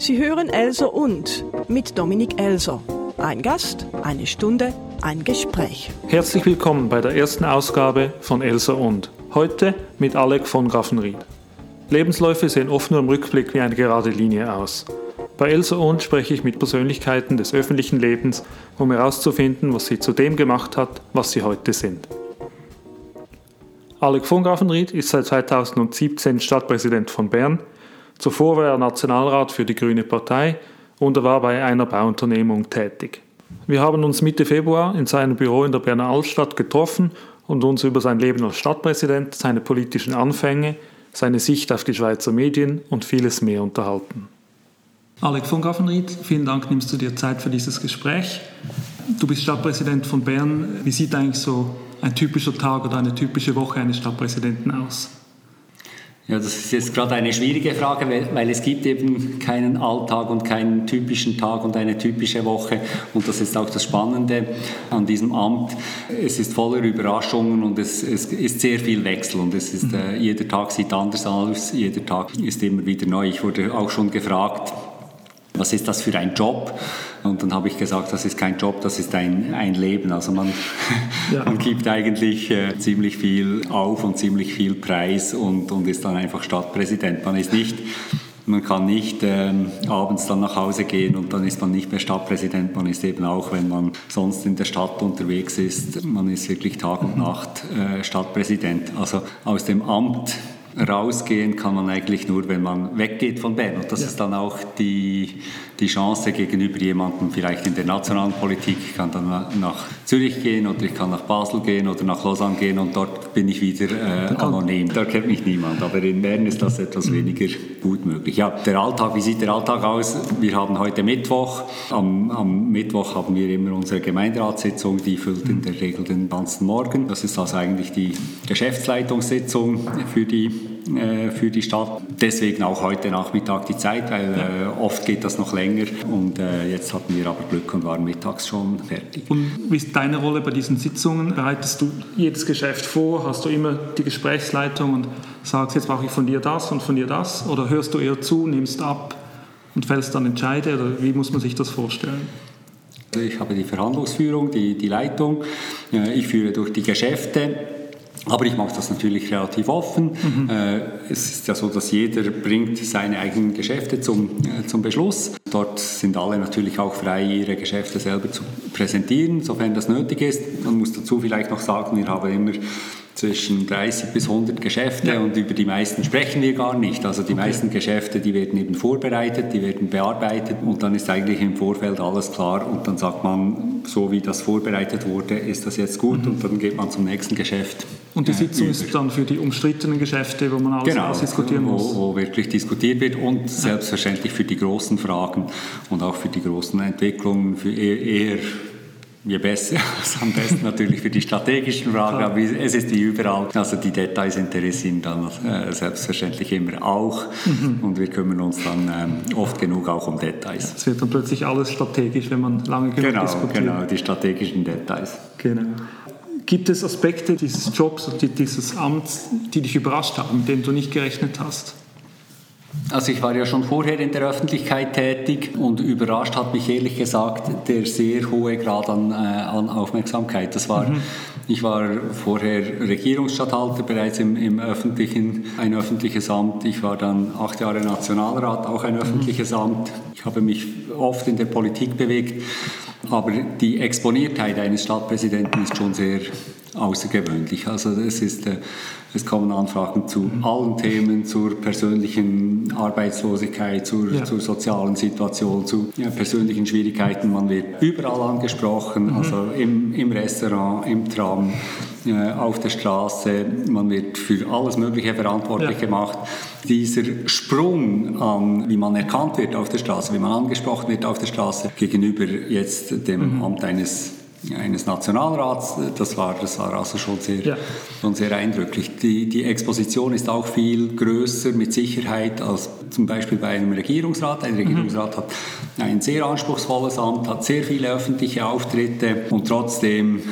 Sie hören Elser und mit Dominik Elser. Ein Gast, eine Stunde, ein Gespräch. Herzlich willkommen bei der ersten Ausgabe von Elser und. Heute mit Alec von Graffenried. Lebensläufe sehen oft nur im Rückblick wie eine gerade Linie aus. Bei Elsa und spreche ich mit Persönlichkeiten des öffentlichen Lebens, um herauszufinden, was sie zu dem gemacht hat, was sie heute sind. Alec von Graffenried ist seit 2017 Stadtpräsident von Bern, Zuvor war er Nationalrat für die Grüne Partei und er war bei einer Bauunternehmung tätig. Wir haben uns Mitte Februar in seinem Büro in der Berner Altstadt getroffen und uns über sein Leben als Stadtpräsident, seine politischen Anfänge, seine Sicht auf die Schweizer Medien und vieles mehr unterhalten. Alec von Gaffenried, vielen Dank, nimmst du dir Zeit für dieses Gespräch. Du bist Stadtpräsident von Bern. Wie sieht eigentlich so ein typischer Tag oder eine typische Woche eines Stadtpräsidenten aus? Ja, das ist jetzt gerade eine schwierige Frage, weil es gibt eben keinen Alltag und keinen typischen Tag und eine typische Woche. Und das ist auch das Spannende an diesem Amt. Es ist voller Überraschungen und es, es ist sehr viel Wechsel und es ist, äh, jeder Tag sieht anders aus, jeder Tag ist immer wieder neu. Ich wurde auch schon gefragt, was ist das für ein Job? Und dann habe ich gesagt, das ist kein Job, das ist ein, ein Leben. Also man, ja. man gibt eigentlich äh, ziemlich viel auf und ziemlich viel Preis und, und ist dann einfach Stadtpräsident. Man ist nicht man kann nicht ähm, abends dann nach Hause gehen und dann ist man nicht mehr Stadtpräsident. Man ist eben auch, wenn man sonst in der Stadt unterwegs ist, man ist wirklich Tag und Nacht äh, Stadtpräsident. Also aus dem Amt rausgehen kann man eigentlich nur, wenn man weggeht von Bern. Und das ja. ist dann auch die, die Chance gegenüber jemandem vielleicht in der nationalen Politik. Ich kann dann nach Zürich gehen oder ich kann nach Basel gehen oder nach Lausanne gehen und dort bin ich wieder äh, anonym. Da kennt mich niemand. Aber in Bern ist das etwas weniger gut möglich. Ja, der Alltag, wie sieht der Alltag aus? Wir haben heute Mittwoch. Am, am Mittwoch haben wir immer unsere Gemeinderatssitzung, die füllt in der Regel den ganzen Morgen. Das ist also eigentlich die Geschäftsleitungssitzung für die äh, für die Stadt. Deswegen auch heute Nachmittag die Zeit, weil äh, oft geht das noch länger und äh, jetzt hatten wir aber Glück und waren mittags schon fertig. Und wie ist deine Rolle bei diesen Sitzungen? Bereitest du jedes Geschäft vor? Hast du immer die Gesprächsleitung und sagst, jetzt brauche ich von dir das und von dir das? Oder hörst du eher zu, nimmst ab und fällst dann Entscheide? Oder wie muss man sich das vorstellen? Ich habe die Verhandlungsführung, die, die Leitung. Ich führe durch die Geschäfte aber ich mache das natürlich relativ offen. Mhm. Äh, es ist ja so, dass jeder bringt seine eigenen Geschäfte zum, äh, zum Beschluss. Dort sind alle natürlich auch frei, ihre Geschäfte selber zu präsentieren, sofern das nötig ist. Man muss dazu vielleicht noch sagen, wir haben immer zwischen 30 bis 100 Geschäfte ja. und über die meisten sprechen wir gar nicht. Also die okay. meisten Geschäfte, die werden eben vorbereitet, die werden bearbeitet und dann ist eigentlich im Vorfeld alles klar und dann sagt man, so wie das vorbereitet wurde, ist das jetzt gut mhm. und dann geht man zum nächsten Geschäft. Und die Sitzung über. ist dann für die umstrittenen Geschäfte, wo man alles genau, ausdiskutieren muss? Wo, wo wirklich diskutiert wird und selbstverständlich für die großen Fragen und auch für die großen Entwicklungen, für eher, eher je besser, also am besten natürlich für die strategischen Fragen, aber es ist wie überall. Also die Details interessieren dann äh, selbstverständlich immer auch mhm. und wir kümmern uns dann ähm, oft genug auch um Details. Es wird dann plötzlich alles strategisch, wenn man lange genug genau, diskutiert. Genau, die strategischen Details. Genau. Gibt es Aspekte dieses Jobs und dieses Amts, die dich überrascht haben, mit denen du nicht gerechnet hast? Also ich war ja schon vorher in der Öffentlichkeit tätig und überrascht hat mich ehrlich gesagt der sehr hohe Grad an, äh, an Aufmerksamkeit. Das war, mhm. Ich war vorher Regierungsstatthalter bereits im, im, öffentlichen, ein öffentliches Amt. Ich war dann acht Jahre Nationalrat, auch ein mhm. öffentliches Amt. Ich habe mich oft in der Politik bewegt, aber die Exponiertheit eines Stadtpräsidenten ist schon sehr außergewöhnlich. Also es, ist, äh, es kommen Anfragen zu allen Themen, zur persönlichen Arbeitslosigkeit, zur, ja. zur sozialen Situation, zu ja, persönlichen Schwierigkeiten. Man wird überall angesprochen, mhm. also im, im Restaurant, im Tram, äh, auf der Straße. Man wird für alles Mögliche verantwortlich ja. gemacht. Dieser Sprung an, wie man erkannt wird auf der Straße, wie man angesprochen wird auf der Straße, gegenüber jetzt dem mhm. Amt eines eines Nationalrats. Das war, das war also schon sehr, ja. schon sehr eindrücklich. Die, die Exposition ist auch viel größer mit Sicherheit als zum Beispiel bei einem Regierungsrat. Ein Regierungsrat mhm. hat ein sehr anspruchsvolles Amt, hat sehr viele öffentliche Auftritte und trotzdem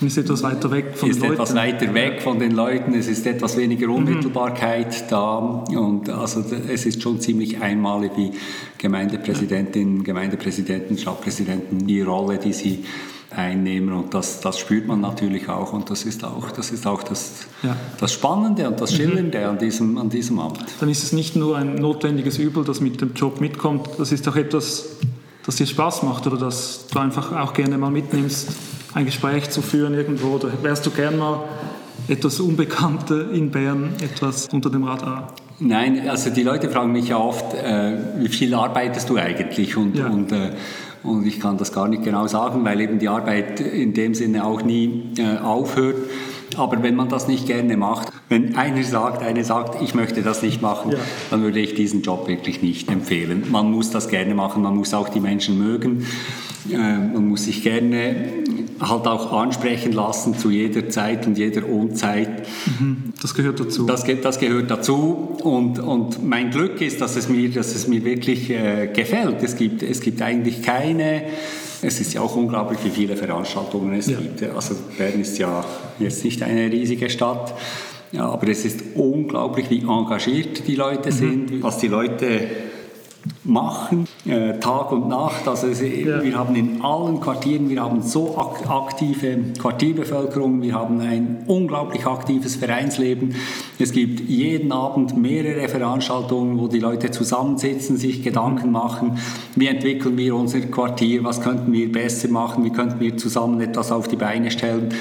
Man ist etwas weiter weg von den Leuten. Ist etwas weiter weg von den Leuten, es ist etwas weniger mhm. Unmittelbarkeit mhm. da und also es ist schon ziemlich einmalig, wie Gemeindepräsidentinnen, Gemeindepräsidenten, Stadtpräsidenten die Rolle, die sie einnehmen und das, das spürt man natürlich auch und das ist auch das, ist auch das, ja. das Spannende und das. Schillernde mhm. an, diesem, an diesem Amt. Dann ist es nicht nur ein notwendiges Übel, das mit dem Job mitkommt, das ist auch etwas, das dir Spaß macht oder das du einfach auch gerne mal mitnimmst ein Gespräch zu führen irgendwo? Oder wärst du gern mal etwas Unbekannter in Bern, etwas unter dem Radar? Nein, also die Leute fragen mich ja oft, äh, wie viel arbeitest du eigentlich? Und, ja. und, äh, und ich kann das gar nicht genau sagen, weil eben die Arbeit in dem Sinne auch nie äh, aufhört. Aber wenn man das nicht gerne macht, wenn einer sagt, eine sagt, ich möchte das nicht machen, ja. dann würde ich diesen Job wirklich nicht empfehlen. Man muss das gerne machen, man muss auch die Menschen mögen. Äh, man muss sich gerne halt auch ansprechen lassen zu jeder Zeit und jeder Unzeit. Mhm. Das gehört dazu. Das, das gehört dazu und, und mein Glück ist, dass es mir, dass es mir wirklich äh, gefällt. Es gibt, es gibt eigentlich keine, es ist ja auch unglaublich, wie viele Veranstaltungen es ja. gibt. Also Bern ist ja jetzt nicht eine riesige Stadt. Ja, aber es ist unglaublich, wie engagiert die Leute mhm. sind, was die Leute machen, äh, Tag und Nacht. Also es, ja. wir haben in allen Quartieren, wir haben so ak aktive Quartierbevölkerung, wir haben ein unglaublich aktives Vereinsleben. Es gibt jeden Abend mehrere Veranstaltungen, wo die Leute zusammensitzen, sich Gedanken machen, wie entwickeln wir unser Quartier, was könnten wir besser machen, wie könnten wir zusammen etwas auf die Beine stellen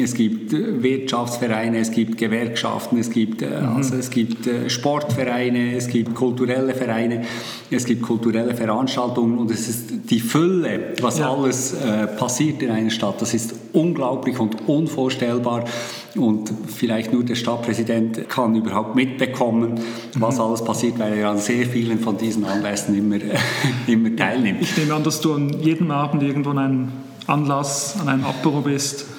es gibt äh, Wirtschaftsvereine, es gibt Gewerkschaften, es gibt, äh, mhm. also es gibt äh, Sportvereine, es gibt kulturelle Vereine, es gibt kulturelle Veranstaltungen und es ist die Fülle, was ja. alles äh, passiert in einer Stadt. Das ist unglaublich und unvorstellbar und vielleicht nur der Stadtpräsident kann überhaupt mitbekommen, was mhm. alles passiert, weil er an sehr vielen von diesen Anlässen immer, immer teilnimmt. Ich nehme an, dass du an jedem Abend irgendwo an einem Anlass, an einem Apero bist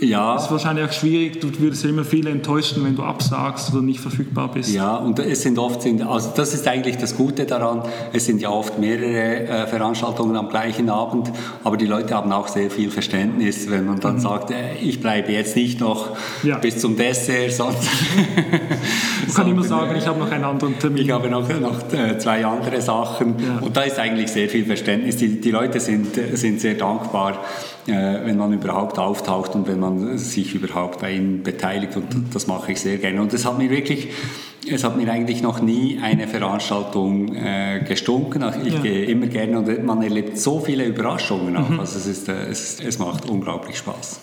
ja. Das ist wahrscheinlich auch schwierig. Du würdest ja immer viele enttäuschen, wenn du absagst oder nicht verfügbar bist. Ja, und es sind oft, sind, also das ist eigentlich das Gute daran, es sind ja oft mehrere äh, Veranstaltungen am gleichen Abend, aber die Leute haben auch sehr viel Verständnis, wenn man dann mhm. sagt, äh, ich bleibe jetzt nicht noch ja. bis zum Dessert, sondern... ich kann immer sagen, ich habe noch einen anderen Termin. Ich habe noch, noch äh, zwei andere Sachen ja. und da ist eigentlich sehr viel Verständnis. Die, die Leute sind, sind sehr dankbar äh, wenn man überhaupt auftaucht und wenn man sich überhaupt bei ihnen beteiligt. Und das mache ich sehr gerne. Und es hat mir wirklich, es hat mir eigentlich noch nie eine Veranstaltung äh, gestunken. Ich ja. gehe immer gerne und man erlebt so viele Überraschungen auch. Mhm. Also es, ist, äh, es, es macht unglaublich Spaß.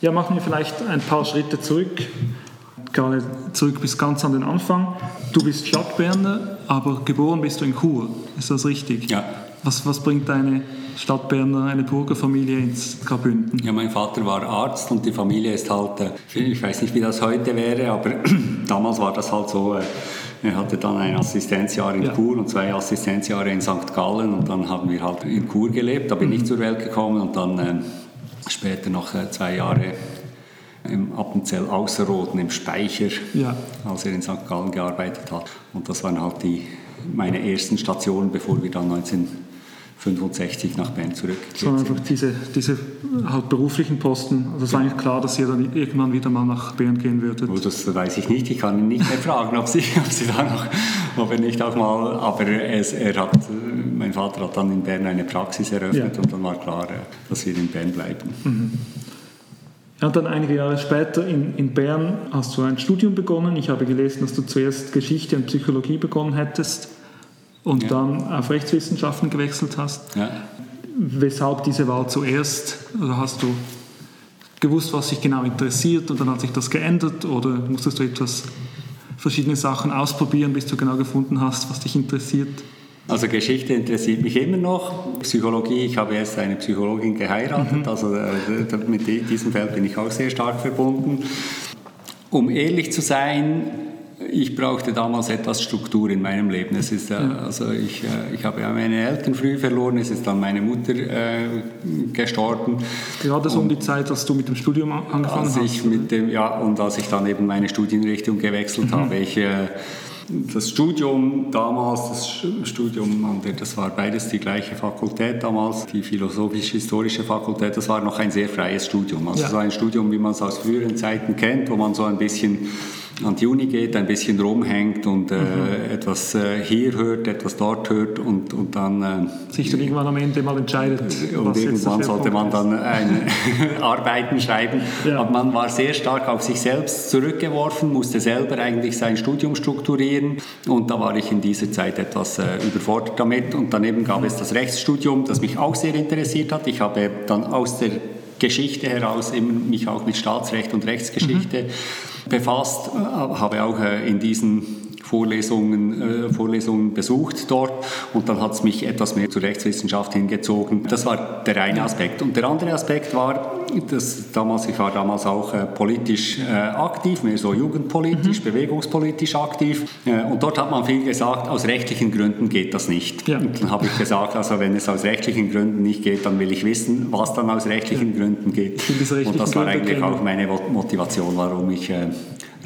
Ja, machen wir vielleicht ein paar Schritte zurück. Gerade zurück bis ganz an den Anfang. Du bist Stadtberner, aber geboren bist du in Chur. Ist das richtig? Ja. Was, was bringt deine Stadtberner, eine Burgerfamilie ins Graubünden? Ja, mein Vater war Arzt und die Familie ist halt, äh, ich weiß nicht, wie das heute wäre, aber damals war das halt so. Äh, er hatte dann ein Assistenzjahr in ja. Chur und zwei Assistenzjahre in St. Gallen und dann haben wir halt in Chur gelebt. Da bin mhm. ich zur Welt gekommen und dann äh, später noch äh, zwei Jahre im Appenzell Außerroden im Speicher, ja. als er in St. Gallen gearbeitet hat. Und das waren halt die, meine ersten Stationen, bevor wir dann 19 65 nach Bern zurückgekehrt Sondern einfach diese, diese halt beruflichen Posten. Also es war eigentlich klar, dass ihr dann irgendwann wieder mal nach Bern gehen würdet. Oh, das weiß ich nicht. Ich kann ihn nicht mehr fragen, ob sie, ob sie da noch, ob er nicht auch mal, aber es, er hat, mein Vater hat dann in Bern eine Praxis eröffnet ja. und dann war klar, dass wir in Bern bleiben. Mhm. Ja, und dann einige Jahre später in, in Bern hast du ein Studium begonnen. Ich habe gelesen, dass du zuerst Geschichte und Psychologie begonnen hättest und ja. dann auf Rechtswissenschaften gewechselt hast. Ja. Weshalb diese Wahl zuerst? Oder hast du gewusst, was dich genau interessiert und dann hat sich das geändert oder musstest du etwas verschiedene Sachen ausprobieren, bis du genau gefunden hast, was dich interessiert? Also Geschichte interessiert mich immer noch. Psychologie, ich habe erst eine Psychologin geheiratet, mhm. also äh, mit diesem Feld bin ich auch sehr stark verbunden. Um ehrlich zu sein, ich brauchte damals etwas Struktur in meinem Leben. Es ist, äh, also ich, äh, ich habe ja meine Eltern früh verloren, es ist dann meine Mutter äh, gestorben. Gerade so um die Zeit, als du mit dem Studium angefangen als hast? Ich mit dem, ja, und als ich dann eben meine Studienrichtung gewechselt mhm. habe, ich, äh, das Studium damals, das Studium an der, das war beides die gleiche Fakultät damals, die philosophisch-historische Fakultät, das war noch ein sehr freies Studium. Also ja. so ein Studium, wie man es aus früheren Zeiten kennt, wo man so ein bisschen an die Uni geht, ein bisschen rumhängt und äh, mhm. etwas äh, hier hört, etwas dort hört und, und dann... Äh, Sich dann irgendwann am Ende mal entscheidet. Und irgendwann sollte man dann ein, Arbeiten schreiben. Ja. Aber man war sehr stark auf sich selbst zurückgeworfen, musste selber eigentlich sein Studium strukturieren und da war ich in dieser Zeit etwas äh, überfordert damit. Und daneben gab es das Rechtsstudium, das mich auch sehr interessiert hat. Ich habe dann aus der Geschichte heraus immer mich auch mit Staatsrecht und Rechtsgeschichte mhm. Befasst, äh, habe auch äh, in diesen Vorlesungen, äh, Vorlesungen besucht dort und dann hat es mich etwas mehr zur Rechtswissenschaft hingezogen. Das war der eine Aspekt. Und der andere Aspekt war, dass damals, ich war damals auch äh, politisch äh, aktiv, mehr so jugendpolitisch, mhm. bewegungspolitisch aktiv äh, und dort hat man viel gesagt, aus rechtlichen Gründen geht das nicht. Ja. Und dann habe ich gesagt, also wenn es aus rechtlichen Gründen nicht geht, dann will ich wissen, was dann aus rechtlichen ja. Gründen geht. Und das war eigentlich auch meine Motivation, warum ich äh,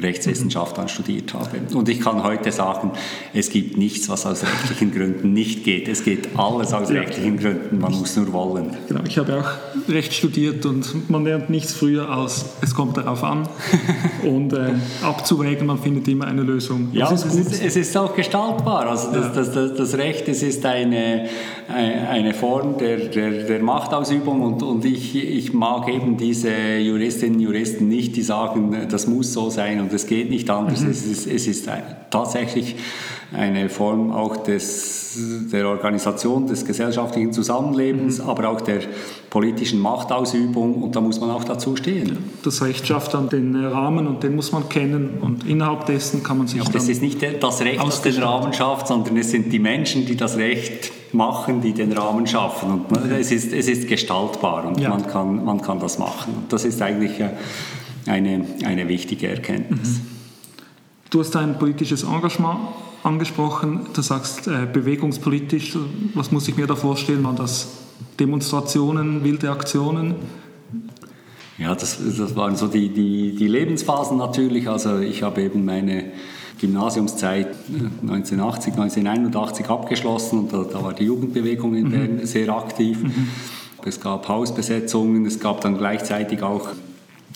Rechtswissenschaft dann studiert habe. Und ich kann heute sagen, es gibt nichts, was aus rechtlichen Gründen nicht geht. Es geht alles aus ja. rechtlichen Gründen, man muss nur wollen. Genau, ich habe auch Recht studiert und man lernt nichts früher als, es kommt darauf an und äh, abzuwägen, man findet immer eine Lösung. Ja, ist es, ist, es, ist, auch gestaltbar. Also das, ja. das, das, das Recht, es ist eine, eine Form der, der, der Machtausübung und, und ich, ich mag eben diese Juristinnen und Juristen nicht, die sagen, das muss so sein und es geht nicht anders. Mhm. Es, ist, es ist tatsächlich eine Form auch des, der Organisation des gesellschaftlichen Zusammenlebens, mhm. aber auch der politischen Machtausübung und da muss man auch dazu stehen. Das Recht schafft dann den Rahmen und den muss man kennen und innerhalb dessen kann man sich ja, Das ist nicht das Recht, das den Rahmen schafft, sondern es sind die Menschen, die das Recht machen, die den Rahmen schaffen und es ist, es ist gestaltbar und ja. man, kann, man kann das machen. Und das ist eigentlich äh, eine, eine wichtige Erkenntnis. Mhm. Du hast ein politisches Engagement angesprochen. Du sagst äh, bewegungspolitisch. Was muss ich mir da vorstellen? Waren das Demonstrationen, wilde Aktionen? Ja, das, das waren so die, die, die Lebensphasen natürlich. Also ich habe eben meine Gymnasiumszeit 1980, äh, 1981 abgeschlossen und da, da war die Jugendbewegung in mhm. Bern mhm. sehr aktiv. Mhm. Es gab Hausbesetzungen, es gab dann gleichzeitig auch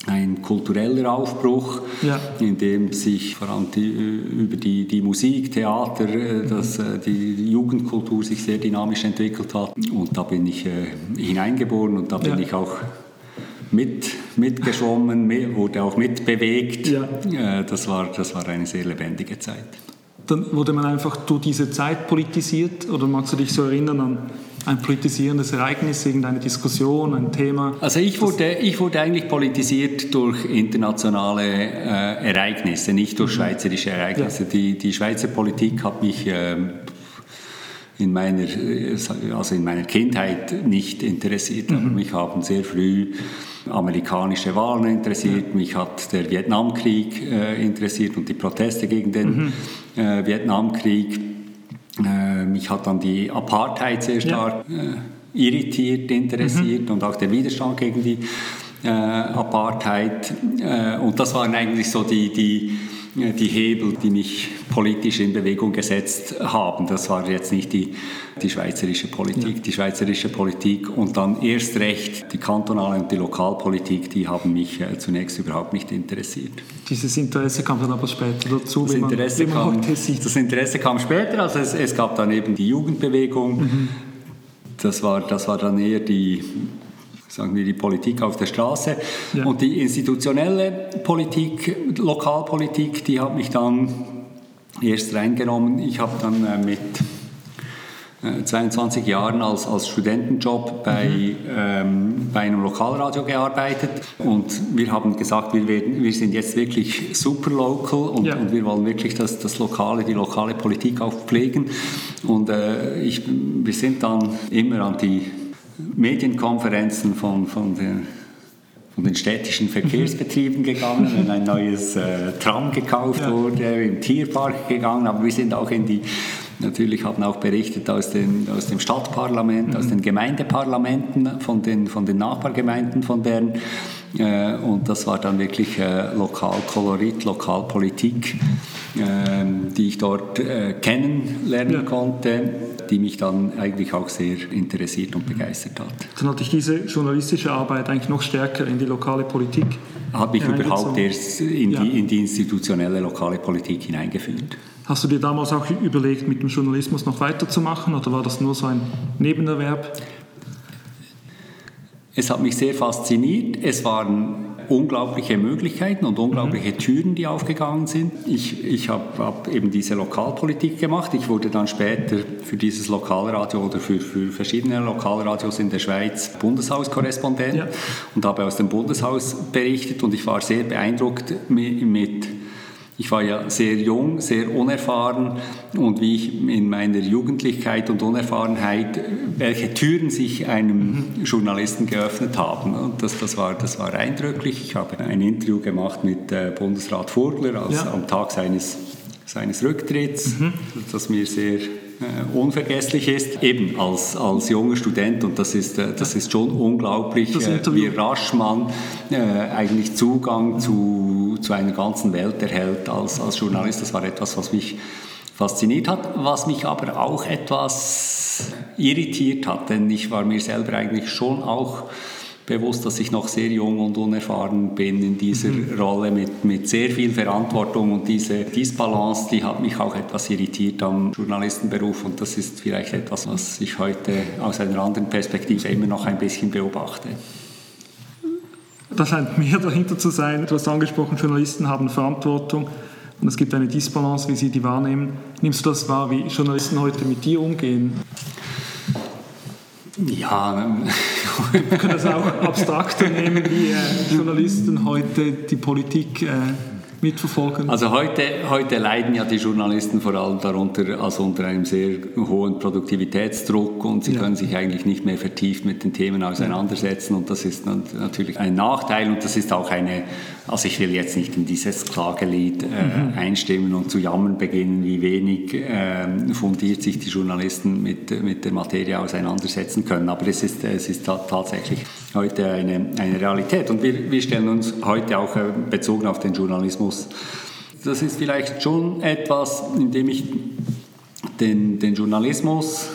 ein kultureller Aufbruch, ja. in dem sich vor allem die, äh, über die, die Musik, Theater, äh, dass äh, die Jugendkultur sich sehr dynamisch entwickelt hat. Und da bin ich äh, hineingeboren und da bin ja. ich auch mit, mitgeschwommen, wurde auch mitbewegt. Ja. Äh, das, war, das war eine sehr lebendige Zeit. Dann wurde man einfach durch diese Zeit politisiert oder magst du dich so erinnern an ein politisierendes Ereignis, irgendeine Diskussion, ein Thema? Also ich wurde, ich wurde eigentlich politisiert durch internationale äh, Ereignisse, nicht durch mhm. schweizerische Ereignisse. Ja. Die, die Schweizer Politik hat mich äh, in meiner, also in meiner Kindheit nicht interessiert. Mhm. Mich haben sehr früh amerikanische Wahlen interessiert, mich hat der Vietnamkrieg äh, interessiert und die Proteste gegen den mhm. äh, Vietnamkrieg. Äh, mich hat dann die Apartheid sehr stark. Äh, irritiert, interessiert mhm. und auch der Widerstand gegen die äh, Apartheid. Äh, und das waren eigentlich so die, die die Hebel, die mich politisch in Bewegung gesetzt haben. Das war jetzt nicht die, die schweizerische Politik. Ja. Die schweizerische Politik und dann erst recht die kantonale und die Lokalpolitik, die haben mich äh, zunächst überhaupt nicht interessiert. Dieses Interesse kam dann aber später dazu, das, Interesse, man, kam, das Interesse kam später, also es, es, gab dann eben die Jugendbewegung. Mhm. Das, war, das war dann eher die sagen wir die Politik auf der Straße. Ja. Und die institutionelle Politik, Lokalpolitik, die hat mich dann erst reingenommen. Ich habe dann äh, mit 22 äh, Jahren als, als Studentenjob bei, mhm. ähm, bei einem Lokalradio gearbeitet und wir haben gesagt, wir, werden, wir sind jetzt wirklich super local und, ja. und wir wollen wirklich das, das lokale, die lokale Politik auch pflegen und äh, ich, wir sind dann immer an die Medienkonferenzen von, von, der, von den städtischen Verkehrsbetrieben gegangen, wenn ein neues äh, Tram gekauft ja. wurde, im Tierpark gegangen, aber wir sind auch in die Natürlich haben auch berichtet aus, den, aus dem Stadtparlament, mhm. aus den Gemeindeparlamenten von den, von den Nachbargemeinden von Bern. Äh, und das war dann wirklich äh, Lokalkolorit, Lokalpolitik, ähm, die ich dort äh, kennenlernen konnte, die mich dann eigentlich auch sehr interessiert und begeistert hat. Dann hatte ich diese journalistische Arbeit eigentlich noch stärker in die lokale Politik. Hat mich überhaupt erst in, ja. die, in die institutionelle lokale Politik hineingeführt. Hast du dir damals auch überlegt, mit dem Journalismus noch weiterzumachen oder war das nur so ein Nebenerwerb? Es hat mich sehr fasziniert. Es waren unglaubliche Möglichkeiten und unglaubliche mhm. Türen, die aufgegangen sind. Ich, ich habe hab eben diese Lokalpolitik gemacht. Ich wurde dann später für dieses Lokalradio oder für, für verschiedene Lokalradios in der Schweiz Bundeshauskorrespondent ja. und habe aus dem Bundeshaus berichtet und ich war sehr beeindruckt mit, mit ich war ja sehr jung, sehr unerfahren und wie ich in meiner Jugendlichkeit und Unerfahrenheit, welche Türen sich einem Journalisten geöffnet haben. Und das, das, war, das war eindrücklich. Ich habe ein Interview gemacht mit äh, Bundesrat Vogler als, ja. am Tag seines, seines Rücktritts, mhm. das mir sehr äh, unvergesslich ist, eben als, als junger Student. Und das ist, äh, das ist schon unglaublich, äh, wie rasch man äh, eigentlich Zugang zu, zu einer ganzen Welt erhält als, als Journalist. Das war etwas, was mich fasziniert hat, was mich aber auch etwas irritiert hat, denn ich war mir selber eigentlich schon auch bewusst, dass ich noch sehr jung und unerfahren bin in dieser mhm. Rolle mit, mit sehr viel Verantwortung und diese Disbalance, die hat mich auch etwas irritiert am Journalistenberuf und das ist vielleicht etwas, was ich heute aus einer anderen Perspektive immer noch ein bisschen beobachte. Da scheint mehr dahinter zu sein. Du hast angesprochen, Journalisten haben Verantwortung und es gibt eine Disbalance, wie sie die wahrnehmen. Nimmst du das wahr, wie Journalisten heute mit dir umgehen? Ja, wir können das auch abstrakter nehmen, wie äh, Journalisten heute die Politik äh, mitverfolgen? Also heute, heute leiden ja die Journalisten vor allem darunter, also unter einem sehr hohen Produktivitätsdruck und sie ja. können sich eigentlich nicht mehr vertieft mit den Themen auseinandersetzen und das ist natürlich ein Nachteil und das ist auch eine, also ich will jetzt nicht in dieses Klagelied äh, mhm. einstimmen und zu jammern beginnen, wie wenig äh, fundiert sich die Journalisten mit, mit der Materie auseinandersetzen können, aber es ist, es ist tatsächlich heute eine, eine Realität und wir, wir stellen uns heute auch äh, bezogen auf den Journalismus muss. Das ist vielleicht schon etwas, in dem ich den, den Journalismus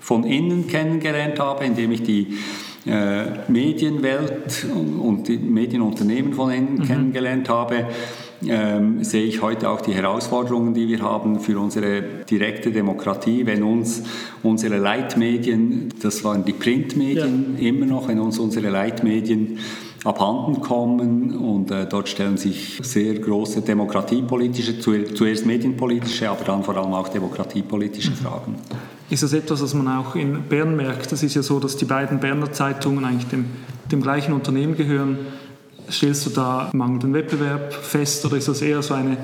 von innen kennengelernt habe, indem ich die äh, Medienwelt und die Medienunternehmen von innen mhm. kennengelernt habe, ähm, sehe ich heute auch die Herausforderungen, die wir haben für unsere direkte Demokratie, wenn uns unsere Leitmedien, das waren die Printmedien ja. immer noch, wenn uns unsere Leitmedien abhanden kommen und äh, dort stellen sich sehr große demokratiepolitische, zuerst medienpolitische, aber dann vor allem auch demokratiepolitische Fragen. Ist das etwas, was man auch in Bern merkt? Das ist ja so, dass die beiden Berner Zeitungen eigentlich dem, dem gleichen Unternehmen gehören. Stellst du da mangelnden Wettbewerb fest oder ist das eher so eine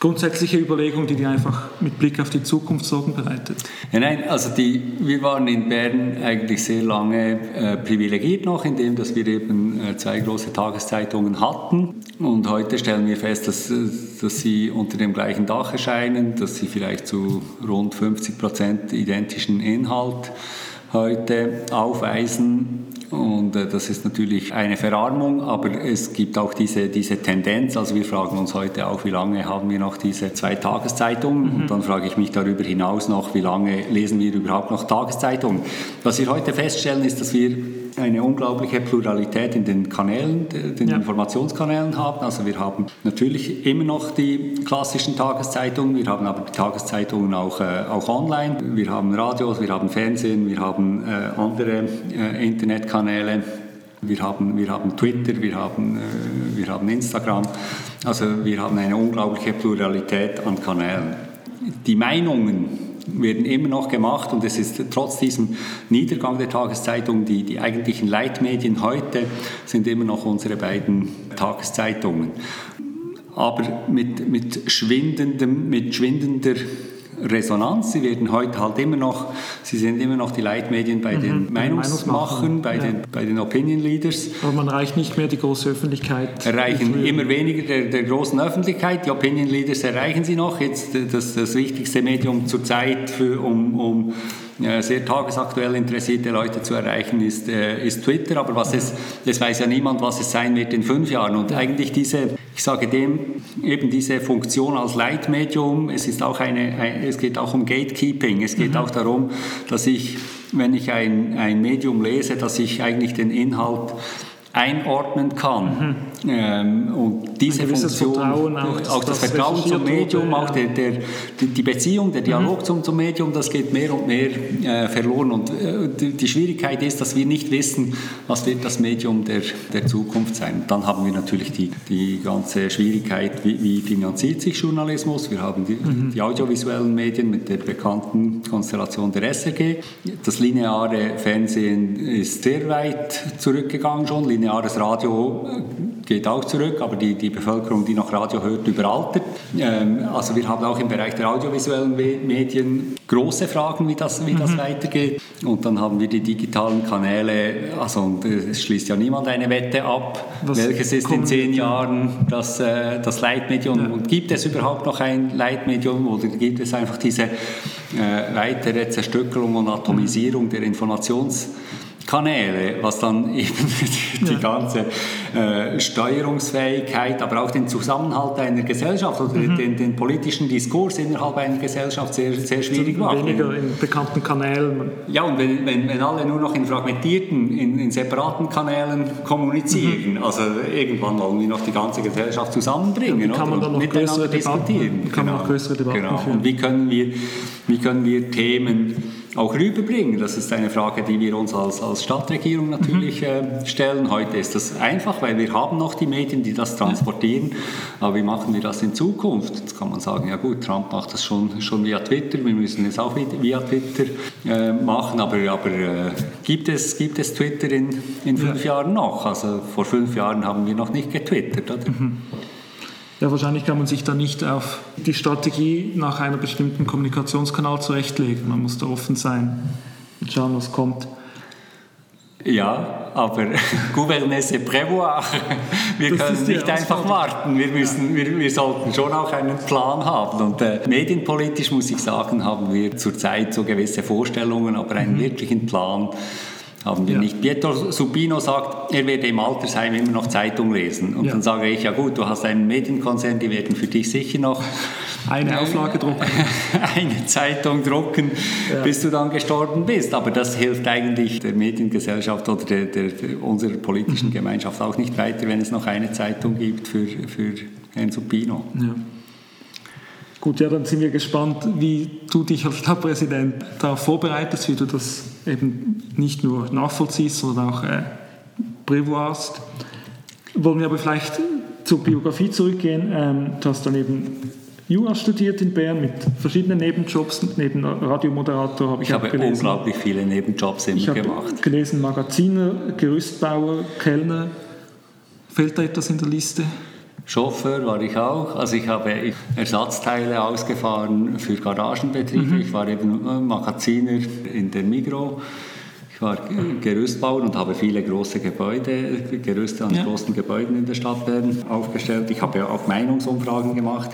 grundsätzliche Überlegung, die dir einfach mit Blick auf die Zukunft Sorgen bereitet? Ja, nein, also die, wir waren in Bern eigentlich sehr lange äh, privilegiert noch, indem dass wir eben äh, zwei große Tageszeitungen hatten. Und heute stellen wir fest, dass, dass sie unter dem gleichen Dach erscheinen, dass sie vielleicht zu rund 50 Prozent identischen Inhalt heute aufweisen und äh, das ist natürlich eine Verarmung, aber es gibt auch diese, diese Tendenz. Also wir fragen uns heute auch, wie lange haben wir noch diese zwei Tageszeitungen? Mhm. Und dann frage ich mich darüber hinaus noch, wie lange lesen wir überhaupt noch Tageszeitungen? Was wir heute feststellen, ist, dass wir eine unglaubliche Pluralität in den Kanälen, den ja. Informationskanälen haben. Also wir haben natürlich immer noch die klassischen Tageszeitungen, wir haben aber die Tageszeitungen auch, äh, auch online. Wir haben Radios, wir haben Fernsehen, wir haben äh, andere äh, Internetkanäle. Wir haben, wir haben Twitter, wir haben, äh, wir haben Instagram. Also wir haben eine unglaubliche Pluralität an Kanälen. Die Meinungen werden immer noch gemacht und es ist trotz diesem Niedergang der Tageszeitung, die, die eigentlichen Leitmedien heute sind immer noch unsere beiden Tageszeitungen. Aber mit, mit, schwindendem, mit schwindender Resonanz. Sie werden heute halt immer noch, sie sind immer noch die Leitmedien bei mhm, den Meinungsmachern, bei, ja. den, bei den Opinion Leaders. Aber man erreicht nicht mehr die große Öffentlichkeit. Erreichen immer weniger der, der, großen Öffentlichkeit. Die Opinion Leaders erreichen sie noch. Jetzt das, das wichtigste Medium zurzeit, für, um, um sehr tagesaktuell interessierte Leute zu erreichen, ist, äh, ist Twitter. Aber was es, das weiß ja niemand, was es sein wird in fünf Jahren. Und eigentlich diese, ich sage dem, eben diese Funktion als Leitmedium, es, ist auch eine, ein, es geht auch um Gatekeeping. Es geht mhm. auch darum, dass ich, wenn ich ein, ein Medium lese, dass ich eigentlich den Inhalt einordnen kann. Mhm. Ähm, und diese Funktion, Vertrauen auch, auch das, das Vertrauen zum Medium, auch der, der, die Beziehung, der Dialog mhm. zum, zum Medium, das geht mehr und mehr äh, verloren. Und äh, die, die, Schwierigkeit ist, dass wir nicht wissen, was wird das Medium der, der Zukunft sein. dann haben wir natürlich die, die ganze Schwierigkeit, wie, wie finanziert sich Journalismus. Wir haben die, mhm. die audiovisuellen Medien mit der bekannten Konstellation der SRG. Das lineare Fernsehen ist sehr weit zurückgegangen schon lineares Radio äh, geht auch zurück, aber die, die Bevölkerung, die noch Radio hört, überaltert. Ähm, also wir haben auch im Bereich der audiovisuellen Medien große Fragen, wie das, wie das mhm. weitergeht. Und dann haben wir die digitalen Kanäle, also es schließt ja niemand eine Wette ab, Was welches ist in zehn Jahren das, äh, das Leitmedium ja. und gibt es überhaupt noch ein Leitmedium oder gibt es einfach diese äh, weitere Zerstückelung und Atomisierung der Informations- Kanäle, was dann eben die ganze äh, Steuerungsfähigkeit, aber auch den Zusammenhalt einer Gesellschaft oder mhm. den, den, politischen Diskurs innerhalb einer Gesellschaft sehr, sehr schwierig macht. Weniger in bekannten Kanälen. Ja, und wenn, wenn, wenn alle nur noch in fragmentierten, in, in separaten Kanälen kommunizieren, mhm. also irgendwann wollen wir noch die ganze Gesellschaft zusammenbringen kann man dann noch größere Debatten, kann genau. man noch größere Debatten genau. führen. Und wie können wir, wie können wir Themen auch rüberbringen. Das ist eine Frage, die wir uns als, als Stadtregierung natürlich mhm. äh, stellen. Heute ist das einfach, weil wir haben noch die Medien, die das transportieren. Aber wie machen wir das in Zukunft? Jetzt kann man sagen, ja gut, Trump macht das schon, schon via Twitter, wir müssen es auch via Twitter äh, machen. Aber, aber äh, gibt, es, gibt es Twitter in, in fünf ja. Jahren noch? Also vor fünf Jahren haben wir noch nicht getwittert, oder? Mhm. Ja, wahrscheinlich kann man sich da nicht auf die Strategie nach einem bestimmten Kommunikationskanal zurechtlegen. Man muss da offen sein und schauen, was kommt. Ja, aber gouvernesse prévoir. Wir das können nicht einfach warten. Wir, müssen, wir, wir, sollten schon auch einen Plan haben. Und äh, medienpolitisch muss ich sagen, haben wir zurzeit so gewisse Vorstellungen, aber einen mhm. wirklichen Plan haben wir ja. nicht. Pietro Subino sagt, er werde im Altersheim immer noch Zeitung lesen. Und ja. dann sage ich, ja gut, du hast einen Medienkonzern, die werden für dich sicher noch eine Auflage drucken. eine Zeitung drucken, ja. bis du dann gestorben bist. Aber das hilft eigentlich der Mediengesellschaft oder der, der, unserer politischen Gemeinschaft auch nicht weiter, wenn es noch eine Zeitung gibt für, für Herrn Subino. Ja. Gut, ja, dann sind wir gespannt, wie du dich als Stadtpräsident darauf vorbereitest, wie du das eben nicht nur nachvollziehst, sondern auch äh, prävoirst. Wollen wir aber vielleicht zur Biografie zurückgehen. Ähm, du hast dann eben Jura studiert in Bern mit verschiedenen Nebenjobs. Neben Radiomoderator habe ich, ich habe gelesen. unglaublich viele Nebenjobs immer ich gemacht. Ich gelesen Magaziner, Gerüstbauer, Kellner. Fehlt da etwas in der Liste? Chauffeur war ich auch. Also ich habe Ersatzteile ausgefahren für Garagenbetriebe. Mhm. Ich war eben Magaziner in der Migro. Ich war Gerüstbauer und habe viele große Gebäude, Gerüste an ja. großen Gebäuden in der Stadt Bern aufgestellt. Ich habe auch Meinungsumfragen gemacht.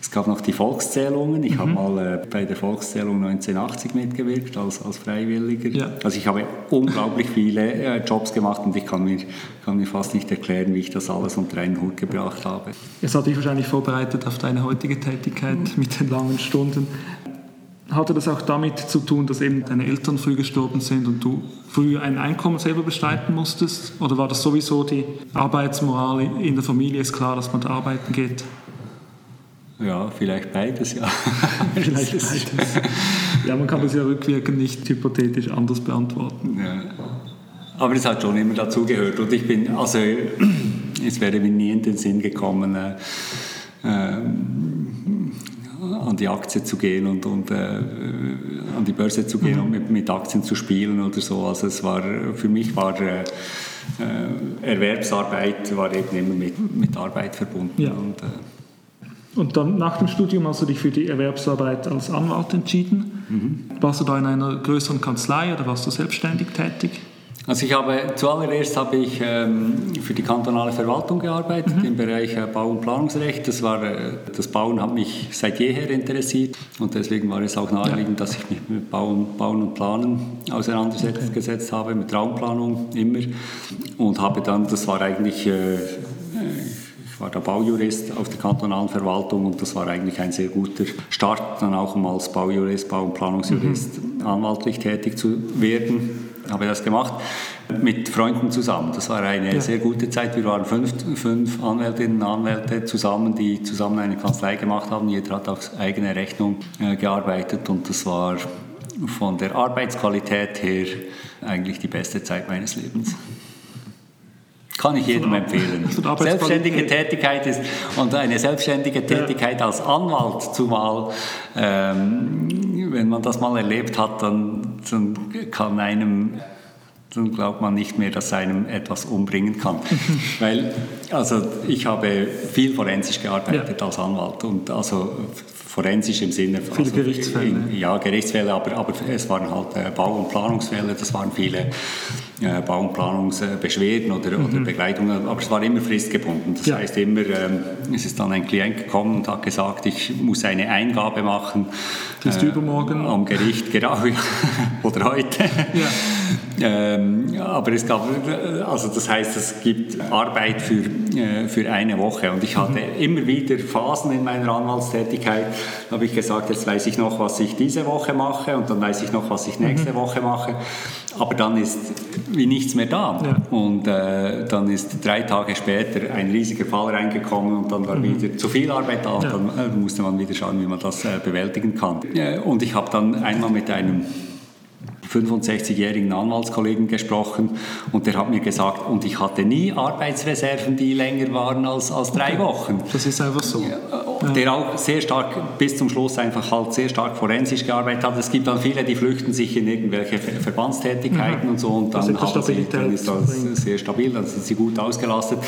Es gab noch die Volkszählungen. Ich mhm. habe mal äh, bei der Volkszählung 1980 mitgewirkt als, als Freiwilliger. Ja. Also ich habe unglaublich viele äh, Jobs gemacht und ich kann mir, kann mir fast nicht erklären, wie ich das alles unter einen Hut gebracht habe. Es hat dich wahrscheinlich vorbereitet auf deine heutige Tätigkeit mhm. mit den langen Stunden. Hatte das auch damit zu tun, dass eben deine Eltern früh gestorben sind und du früh ein Einkommen selber bestreiten musstest? Oder war das sowieso die Arbeitsmoral in der Familie? Ist klar, dass man da arbeiten geht? Ja, vielleicht beides, ja. vielleicht beides. Ja, man kann das ja rückwirkend nicht hypothetisch anders beantworten. Ja. Aber es hat schon immer dazugehört. Und ich bin, also es wäre mir nie in den Sinn gekommen, äh, äh, an die Aktie zu gehen und, und äh, an die Börse zu gehen mhm. und mit, mit, Aktien zu spielen oder so. Also es war, für mich war äh, äh, Erwerbsarbeit war eben immer mit, mit Arbeit verbunden. Ja. Und, äh, Und dann nach dem Studium hast du dich für die Erwerbsarbeit als Anwalt entschieden. Mhm. Warst du da in einer größeren Kanzlei oder warst du selbstständig tätig? Also ich habe zuallererst habe ich ähm, für die kantonale Verwaltung gearbeitet mhm. im Bereich äh, Bau- und Planungsrecht. Das, war, äh, das Bauen hat mich seit jeher interessiert und deswegen war es auch naheliegend, ja. dass ich mich mit Bauen, Bauen und Planen auseinandergesetzt okay. habe, mit Raumplanung immer. Und habe dann, das war eigentlich... Äh, ich war der Baujurist auf der kantonalen Verwaltung und das war eigentlich ein sehr guter Start, dann auch um als Baujurist, Bau- und Planungsjurist mhm. anwaltlich tätig zu werden habe das gemacht mit Freunden zusammen. Das war eine ja. sehr gute Zeit. Wir waren fünf, fünf Anwältinnen und Anwälte zusammen, die zusammen eine Kanzlei gemacht haben. Jeder hat auf eigene Rechnung äh, gearbeitet und das war von der Arbeitsqualität her eigentlich die beste Zeit meines Lebens. Kann ich jedem empfehlen. Selbstständige Tätigkeit ist und eine selbstständige Tätigkeit als Anwalt zumal, ähm, wenn man das mal erlebt hat, dann, dann kann einem dann glaubt man nicht mehr, dass einem etwas umbringen kann. Weil, also ich habe viel forensisch gearbeitet ja. als Anwalt und also forensisch im Sinne von... Viele also, Gerichtsfälle. ja, Gerichtsfälle, aber, aber es waren halt äh, Bau- und Planungsfälle, das waren viele äh, Bau- und Planungsbeschwerden oder, mhm. oder Begleitungen, aber es war immer fristgebunden. Das ja. heißt immer, ähm, es ist dann ein Klient gekommen und hat gesagt, ich muss eine Eingabe machen. Das ist äh, übermorgen. Am Gericht, genau, oder heute. Ja. Ähm, aber es gab, also das heißt, es gibt Arbeit für, äh, für eine Woche und ich hatte mhm. immer wieder Phasen in meiner Anwaltstätigkeit, da habe ich gesagt, jetzt weiß ich noch, was ich diese Woche mache und dann weiß ich noch, was ich nächste mhm. Woche mache aber dann ist wie nichts mehr da. Ja. Und äh, dann ist drei Tage später ein riesiger Fall reingekommen und dann war mhm. wieder zu viel Arbeit da und ja. dann äh, musste man wieder schauen, wie man das äh, bewältigen kann. Äh, und ich habe dann einmal mit einem 65-jährigen Anwaltskollegen gesprochen und der hat mir gesagt, und ich hatte nie Arbeitsreserven, die länger waren als, als drei. Wochen. Das ist einfach so. Der auch sehr stark bis zum Schluss einfach halt sehr stark forensisch gearbeitet hat. Es gibt dann viele, die flüchten sich in irgendwelche Verbandstätigkeiten mhm. und so und dann, haben sie, dann ist das sehr stabil, dann sind sie gut ausgelastet.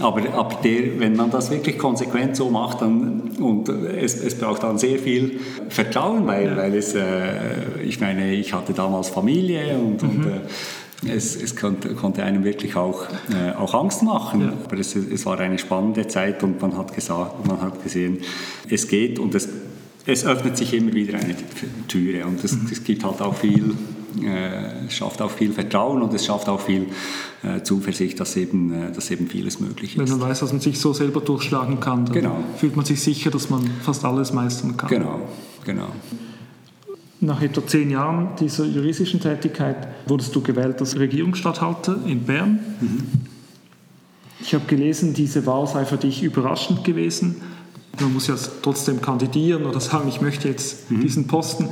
Aber, aber der, wenn man das wirklich konsequent so macht, dann, und es, es braucht dann sehr viel Vertrauen, weil, ja. weil es, äh, ich meine, ich hatte damals als Familie und, mhm. und äh, es, es konnte, konnte, einem wirklich auch, äh, auch Angst machen. Ja. Aber es, es, war eine spannende Zeit und man hat, gesagt, man hat gesehen, es geht und es, es öffnet sich immer wieder eine Türe und es, mhm. es gibt halt auch viel, äh, schafft auch viel Vertrauen und es schafft auch viel äh, Zuversicht, dass eben, äh, dass eben vieles möglich ist. Wenn man weiß, dass man sich so selber durchschlagen kann, dann genau. fühlt man sich sicher, dass man fast alles meistern kann. Genau, genau. Nach etwa zehn Jahren dieser juristischen Tätigkeit wurdest du gewählt als Regierungsstatthalter in Bern. Mhm. Ich habe gelesen, diese Wahl sei für dich überraschend gewesen. Man muss ja trotzdem kandidieren oder sagen, ich möchte jetzt mhm. diesen Posten.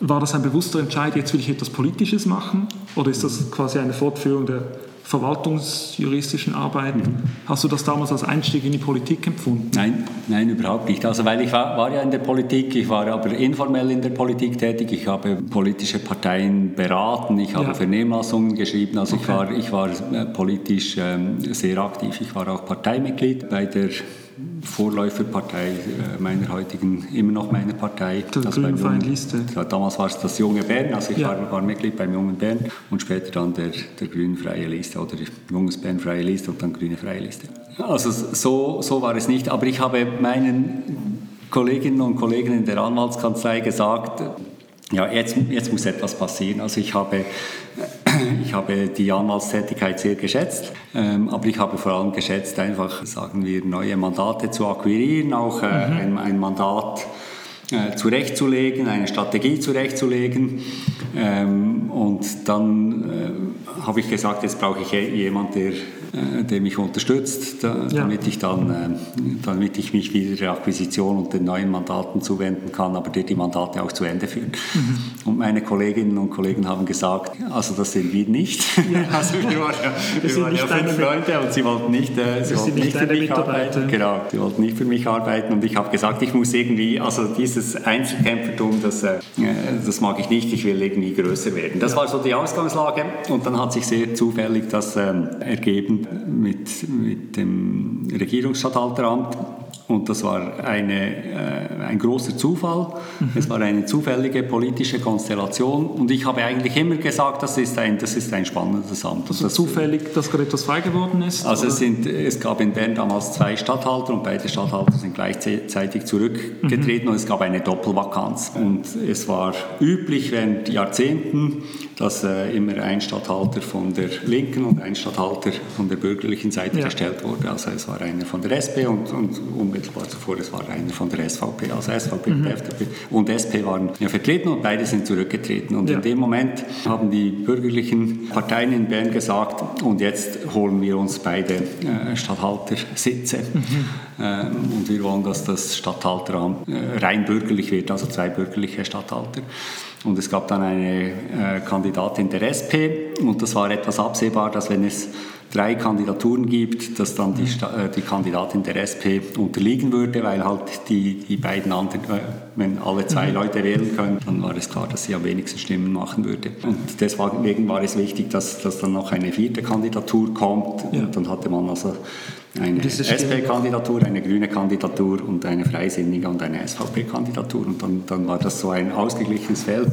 War das ein bewusster Entscheid, jetzt will ich etwas Politisches machen? Oder ist das quasi eine Fortführung der verwaltungsjuristischen Arbeit. Mhm. Hast du das damals als Einstieg in die Politik empfunden? Nein, nein, überhaupt nicht. Also weil ich war, war, ja in der Politik, ich war aber informell in der Politik tätig. Ich habe politische Parteien beraten, ich habe ja. Vernehmlassungen geschrieben. Also okay. ich war, ich war äh, politisch ähm, sehr aktiv. Ich war auch Parteimitglied bei der Vorläuferpartei äh, meiner heutigen, immer noch meiner Partei. Der also Grünen Liste. Damals war es das Junge Bern, also ich ja. war, war, Mitglied beim Jungen Bern und später dann der, der Grünen Freie Liste oder Junges Bern Freie Liste und dann Grüne Freie Liste. Also so, so war es nicht, aber ich habe meinen Kolleginnen und Kollegen in der Anwaltskanzlei gesagt, ja, jetzt, jetzt muss etwas passieren. Also ich habe, ich habe die Anwaltstätigkeit sehr geschätzt, ähm, aber ich habe vor allem geschätzt, einfach, sagen wir, neue Mandate zu akquirieren, auch äh, mhm. ein, ein, Mandat äh, zurechtzulegen, eine Strategie zurechtzulegen. Ähm, und dann äh, habe ich gesagt, jetzt brauche ich jemanden, der äh, der mich unterstützt, da, ja. damit, ich dann, äh, damit ich mich wieder der Akquisition und den neuen Mandaten zuwenden kann, aber der die Mandate auch zu Ende führt. Mhm. Und meine Kolleginnen und Kollegen haben gesagt, also das sind wir nicht. Ja. also wir waren ja, wir waren ja fünf Freunde und sie wollten nicht, äh, sie wollten nicht, für mich arbeiten. Genau, sie wollten nicht für mich arbeiten und ich habe gesagt, ich muss irgendwie, also dieses Einzelkämpfertum, das, äh, das mag ich nicht, ich will irgendwie größer werden. Das ja. war so die Ausgangslage und dann hat sich sehr zufällig das ähm, ergeben, mit, mit dem Regierungsstatthalteramt. Und das war eine, äh, ein großer Zufall. Mhm. Es war eine zufällige politische Konstellation. Und ich habe eigentlich immer gesagt, das ist ein, das ist ein spannendes Amt. Also das, zufällig, dass gerade etwas frei geworden ist? Also es, sind, es gab in Bern damals zwei Stadthalter und beide Stadthalter sind gleichzeitig zurückgetreten mhm. und es gab eine Doppelvakanz. Und es war üblich während Jahrzehnten, dass äh, immer ein Stadthalter von der linken und ein Stadthalter von der bürgerlichen Seite ja. gestellt wurde. Also es war einer von der SP und, und unmittelbar zuvor, es war einer von der SVP. Also SVP mhm. und FDP und SP waren ja vertreten und beide sind zurückgetreten. Und ja. in dem Moment haben die bürgerlichen Parteien in Bern gesagt, und jetzt holen wir uns beide äh, Stadthaltersitze. Mhm. Ähm, und wir wollen, dass das Stadthalteramt äh, rein bürgerlich wird, also zwei bürgerliche Stadthalter. Und es gab dann eine äh, Kandidatin der SP und das war etwas absehbar, dass wenn es drei Kandidaturen gibt, dass dann die, äh, die Kandidatin der SP unterliegen würde, weil halt die, die beiden anderen, äh, wenn alle zwei mhm. Leute wählen können, dann war es klar, dass sie am wenigsten Stimmen machen würde. Und deswegen war es wichtig, dass, dass dann noch eine vierte Kandidatur kommt. Ja. Und dann hatte man also eine SP-Kandidatur, eine grüne Kandidatur und eine Freisinnige und eine SVP-Kandidatur. Und dann, dann war das so ein ausgeglichenes Feld.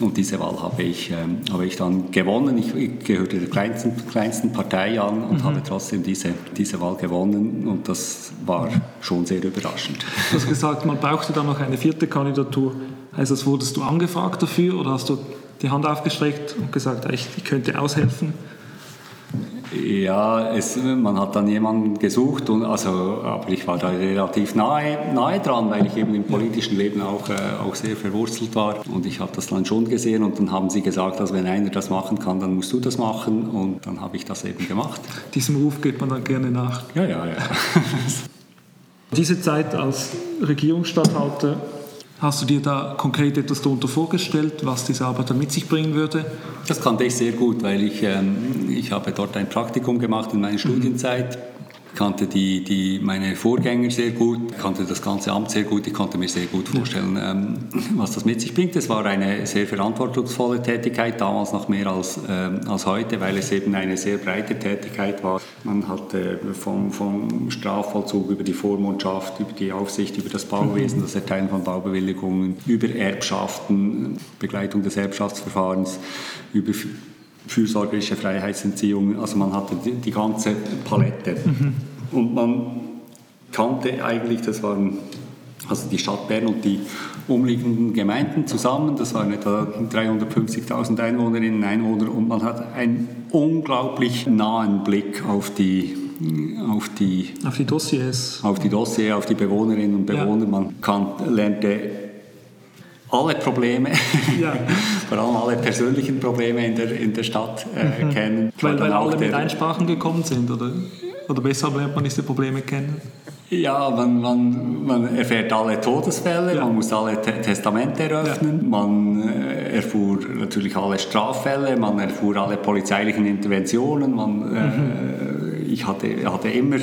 Und diese Wahl habe ich, ähm, habe ich dann gewonnen. Ich, ich gehörte der kleinsten, kleinsten Partei an und mhm. habe trotzdem diese, diese Wahl gewonnen. Und das war schon sehr überraschend. Du hast gesagt, man brauchte dann noch eine vierte Kandidatur. Heißt das, wurdest du angefragt dafür oder hast du die Hand aufgestreckt und gesagt, ich könnte aushelfen? Ja, es, man hat dann jemanden gesucht, und, also, aber ich war da relativ nahe, nahe dran, weil ich eben im politischen Leben auch, äh, auch sehr verwurzelt war. Und ich habe das dann schon gesehen und dann haben sie gesagt, dass wenn einer das machen kann, dann musst du das machen. Und dann habe ich das eben gemacht. Diesem Ruf geht man dann gerne nach. Ja, ja, ja. Diese Zeit als Regierungsstatthalter Hast du dir da konkret etwas darunter vorgestellt, was diese Arbeit dann mit sich bringen würde? Das kannte ich sehr gut, weil ich, ähm, ich habe dort ein Praktikum gemacht in meiner mhm. Studienzeit kannte die, die, meine Vorgänger sehr gut, kannte das ganze Amt sehr gut. Ich konnte mir sehr gut vorstellen, ähm, was das mit sich bringt. Es war eine sehr verantwortungsvolle Tätigkeit, damals noch mehr als, ähm, als heute, weil es eben eine sehr breite Tätigkeit war. Man hatte vom, vom Strafvollzug über die Vormundschaft, über die Aufsicht, über das Bauwesen, das Erteilen von Baubewilligungen, über Erbschaften, Begleitung des Erbschaftsverfahrens, über fürsorgerische Freiheitsentziehung. Also man hatte die, die ganze Palette. Mhm. Und man kannte eigentlich, das waren also die Stadt Bern und die umliegenden Gemeinden zusammen, das waren etwa 350.000 Einwohnerinnen und Einwohner und man hat einen unglaublich nahen Blick auf die auf die, auf die Dossiers. Auf die Dossiers, auf die Bewohnerinnen und Bewohner. Ja. Man kann, lernte alle Probleme, ja. vor allem alle persönlichen Probleme in der, in der Stadt äh, mhm. kennen. Weil, weil alle mit Einsprachen gekommen sind, oder? Oder weshalb lernt man diese Probleme kennen? Ja, man, man, man erfährt alle Todesfälle, ja. man muss alle Te Testamente eröffnen, ja. man äh, erfuhr natürlich alle Straffälle, man erfuhr alle polizeilichen Interventionen, man... Äh, mhm. Äh, ich hatte, hatte immer,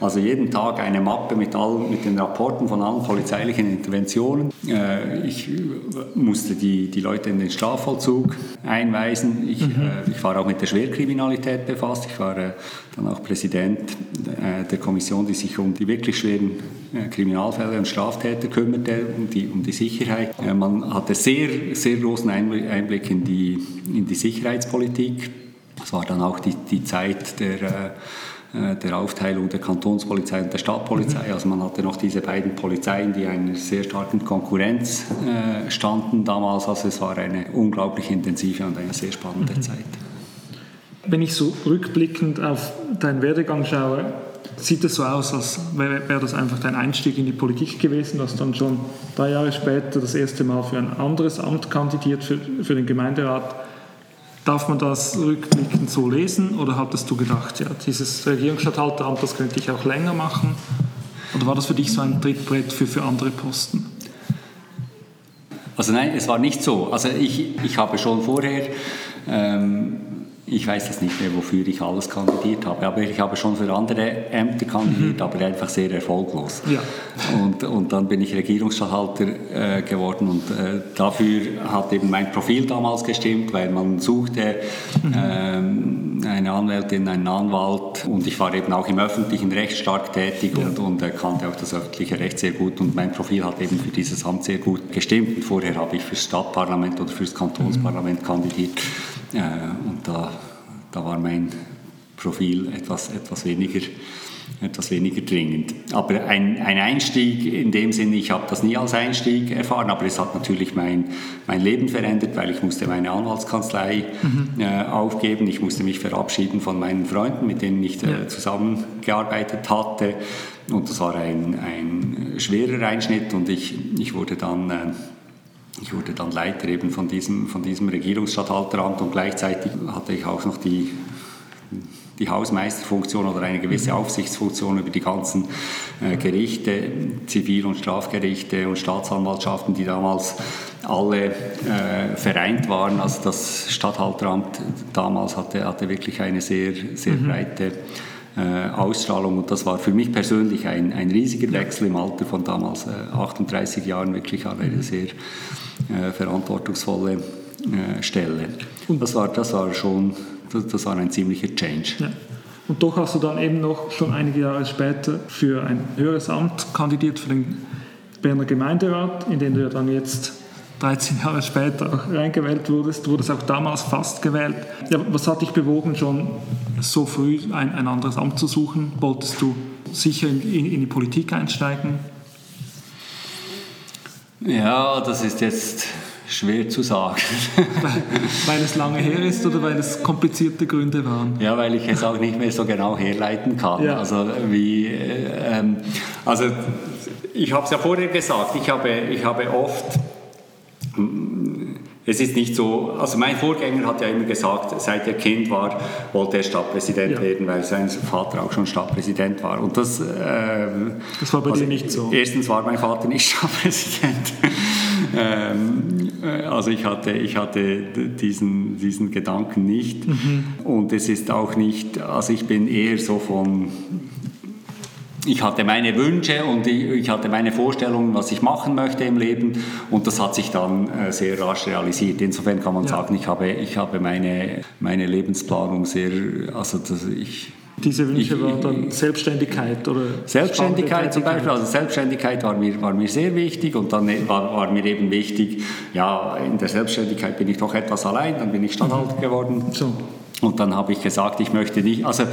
also jeden Tag eine Mappe mit, all, mit den Rapporten von allen polizeilichen Interventionen. Äh, ich musste die, die Leute in den Strafvollzug einweisen. Ich, mhm. äh, ich war auch mit der Schwerkriminalität befasst. Ich war äh, dann auch Präsident äh, der Kommission, die sich um die wirklich schweren äh, Kriminalfälle und Straftäter kümmerte, um die, um die Sicherheit. Äh, man hatte sehr, sehr großen Einblick in die, in die Sicherheitspolitik. Das war dann auch die, die Zeit der äh, der Aufteilung der Kantonspolizei und der Stadtpolizei. Also man hatte noch diese beiden Polizeien, die einer sehr starken Konkurrenz äh, standen damals. Also es war eine unglaublich intensive und eine sehr spannende mhm. Zeit. Wenn ich so rückblickend auf deinen Werdegang schaue, sieht es so aus, als wäre wär das einfach dein Einstieg in die Politik gewesen. Du hast dann schon drei Jahre später das erste Mal für ein anderes Amt kandidiert, für, für den Gemeinderat. Darf man das rückblickend so lesen oder hattest du gedacht, ja, dieses Regierungsstatthalteramt, das könnte ich auch länger machen? Oder war das für dich so ein Trittbrett für, für andere Posten? Also nein, es war nicht so. Also ich, ich habe schon vorher ähm, ich weiß das nicht mehr, wofür ich alles kandidiert habe, aber ich habe schon für andere Ämter kandidiert, mhm. aber einfach sehr erfolglos. Ja. Und, und dann bin ich Regierungsstatthalter äh, geworden und äh, dafür hat eben mein Profil damals gestimmt, weil man suchte mhm. ähm, eine Anwältin, einen Anwalt und ich war eben auch im öffentlichen Recht stark tätig ja. und, und kannte auch das öffentliche Recht sehr gut und mein Profil hat eben für dieses Amt sehr gut gestimmt. Und vorher habe ich fürs Stadtparlament oder fürs Kantonsparlament mhm. kandidiert äh, und da, da war mein Profil etwas, etwas weniger etwas weniger dringend. Aber ein, ein Einstieg in dem Sinne, ich habe das nie als Einstieg erfahren, aber es hat natürlich mein, mein Leben verändert, weil ich musste meine Anwaltskanzlei mhm. äh, aufgeben, ich musste mich verabschieden von meinen Freunden, mit denen ich äh, zusammengearbeitet hatte und das war ein, ein schwerer Einschnitt und ich, ich wurde dann... Äh, ich wurde dann Leiter eben von diesem, von diesem Regierungsstatthalteramt und gleichzeitig hatte ich auch noch die die Hausmeisterfunktion oder eine gewisse mhm. Aufsichtsfunktion über die ganzen äh, Gerichte, Zivil- und Strafgerichte und Staatsanwaltschaften, die damals alle äh, vereint waren. Also das Statthalteramt damals hatte, hatte wirklich eine sehr, sehr mhm. breite äh, Ausstrahlung und das war für mich persönlich ein, ein riesiger Wechsel im Alter von damals äh, 38 Jahren, wirklich eine mhm. sehr äh, verantwortungsvolle äh, Stelle. Und das war, das war schon das, das war ein ziemlicher Change. Ja. Und doch hast du dann eben noch schon einige Jahre später für ein höheres Amt kandidiert, für den Berner Gemeinderat, in den du ja dann jetzt 13 Jahre später auch reingewählt wurdest. Wurdest auch damals fast gewählt. Ja, was hat dich bewogen, schon so früh ein, ein anderes Amt zu suchen? Wolltest du sicher in, in, in die Politik einsteigen? Ja, das ist jetzt Schwer zu sagen. Weil, es lange her ist oder weil es komplizierte Gründe waren? Ja, weil ich es auch nicht mehr so genau herleiten kann. Ja. Also, wie, äh, also ich habe es ja vorher gesagt, ich habe, ich habe oft es ist nicht so, also mein Vorgänger hat ja immer gesagt, seit er Kind war, wollte er Stadtpräsident ja. werden, weil sein Vater auch schon Stadtpräsident war. Und das, äh, das war bei also, dir nicht so. Erstens war mein Vater nicht Stadtpräsident. ähm, äh, also ich hatte, ich hatte diesen, diesen Gedanken nicht. Mhm. Und es ist auch nicht, also ich bin eher so von ich hatte meine Wünsche und ich hatte meine Vorstellungen, was ich machen möchte im Leben und das hat sich dann äh, sehr rasch realisiert. Insofern kann man ja. sagen, ich habe, ich habe meine, meine Lebensplanung sehr, also das, ich... Diese Wünsche waren dann Selbstständigkeit oder? Selbstständigkeit zum Beispiel, also Selbstständigkeit war mir, war mir sehr wichtig und dann war, war mir eben wichtig, ja, in der Selbstständigkeit bin ich doch etwas allein, dann bin ich Stadthalter mhm. geworden. So. Und dann habe ich gesagt, ich möchte nicht, also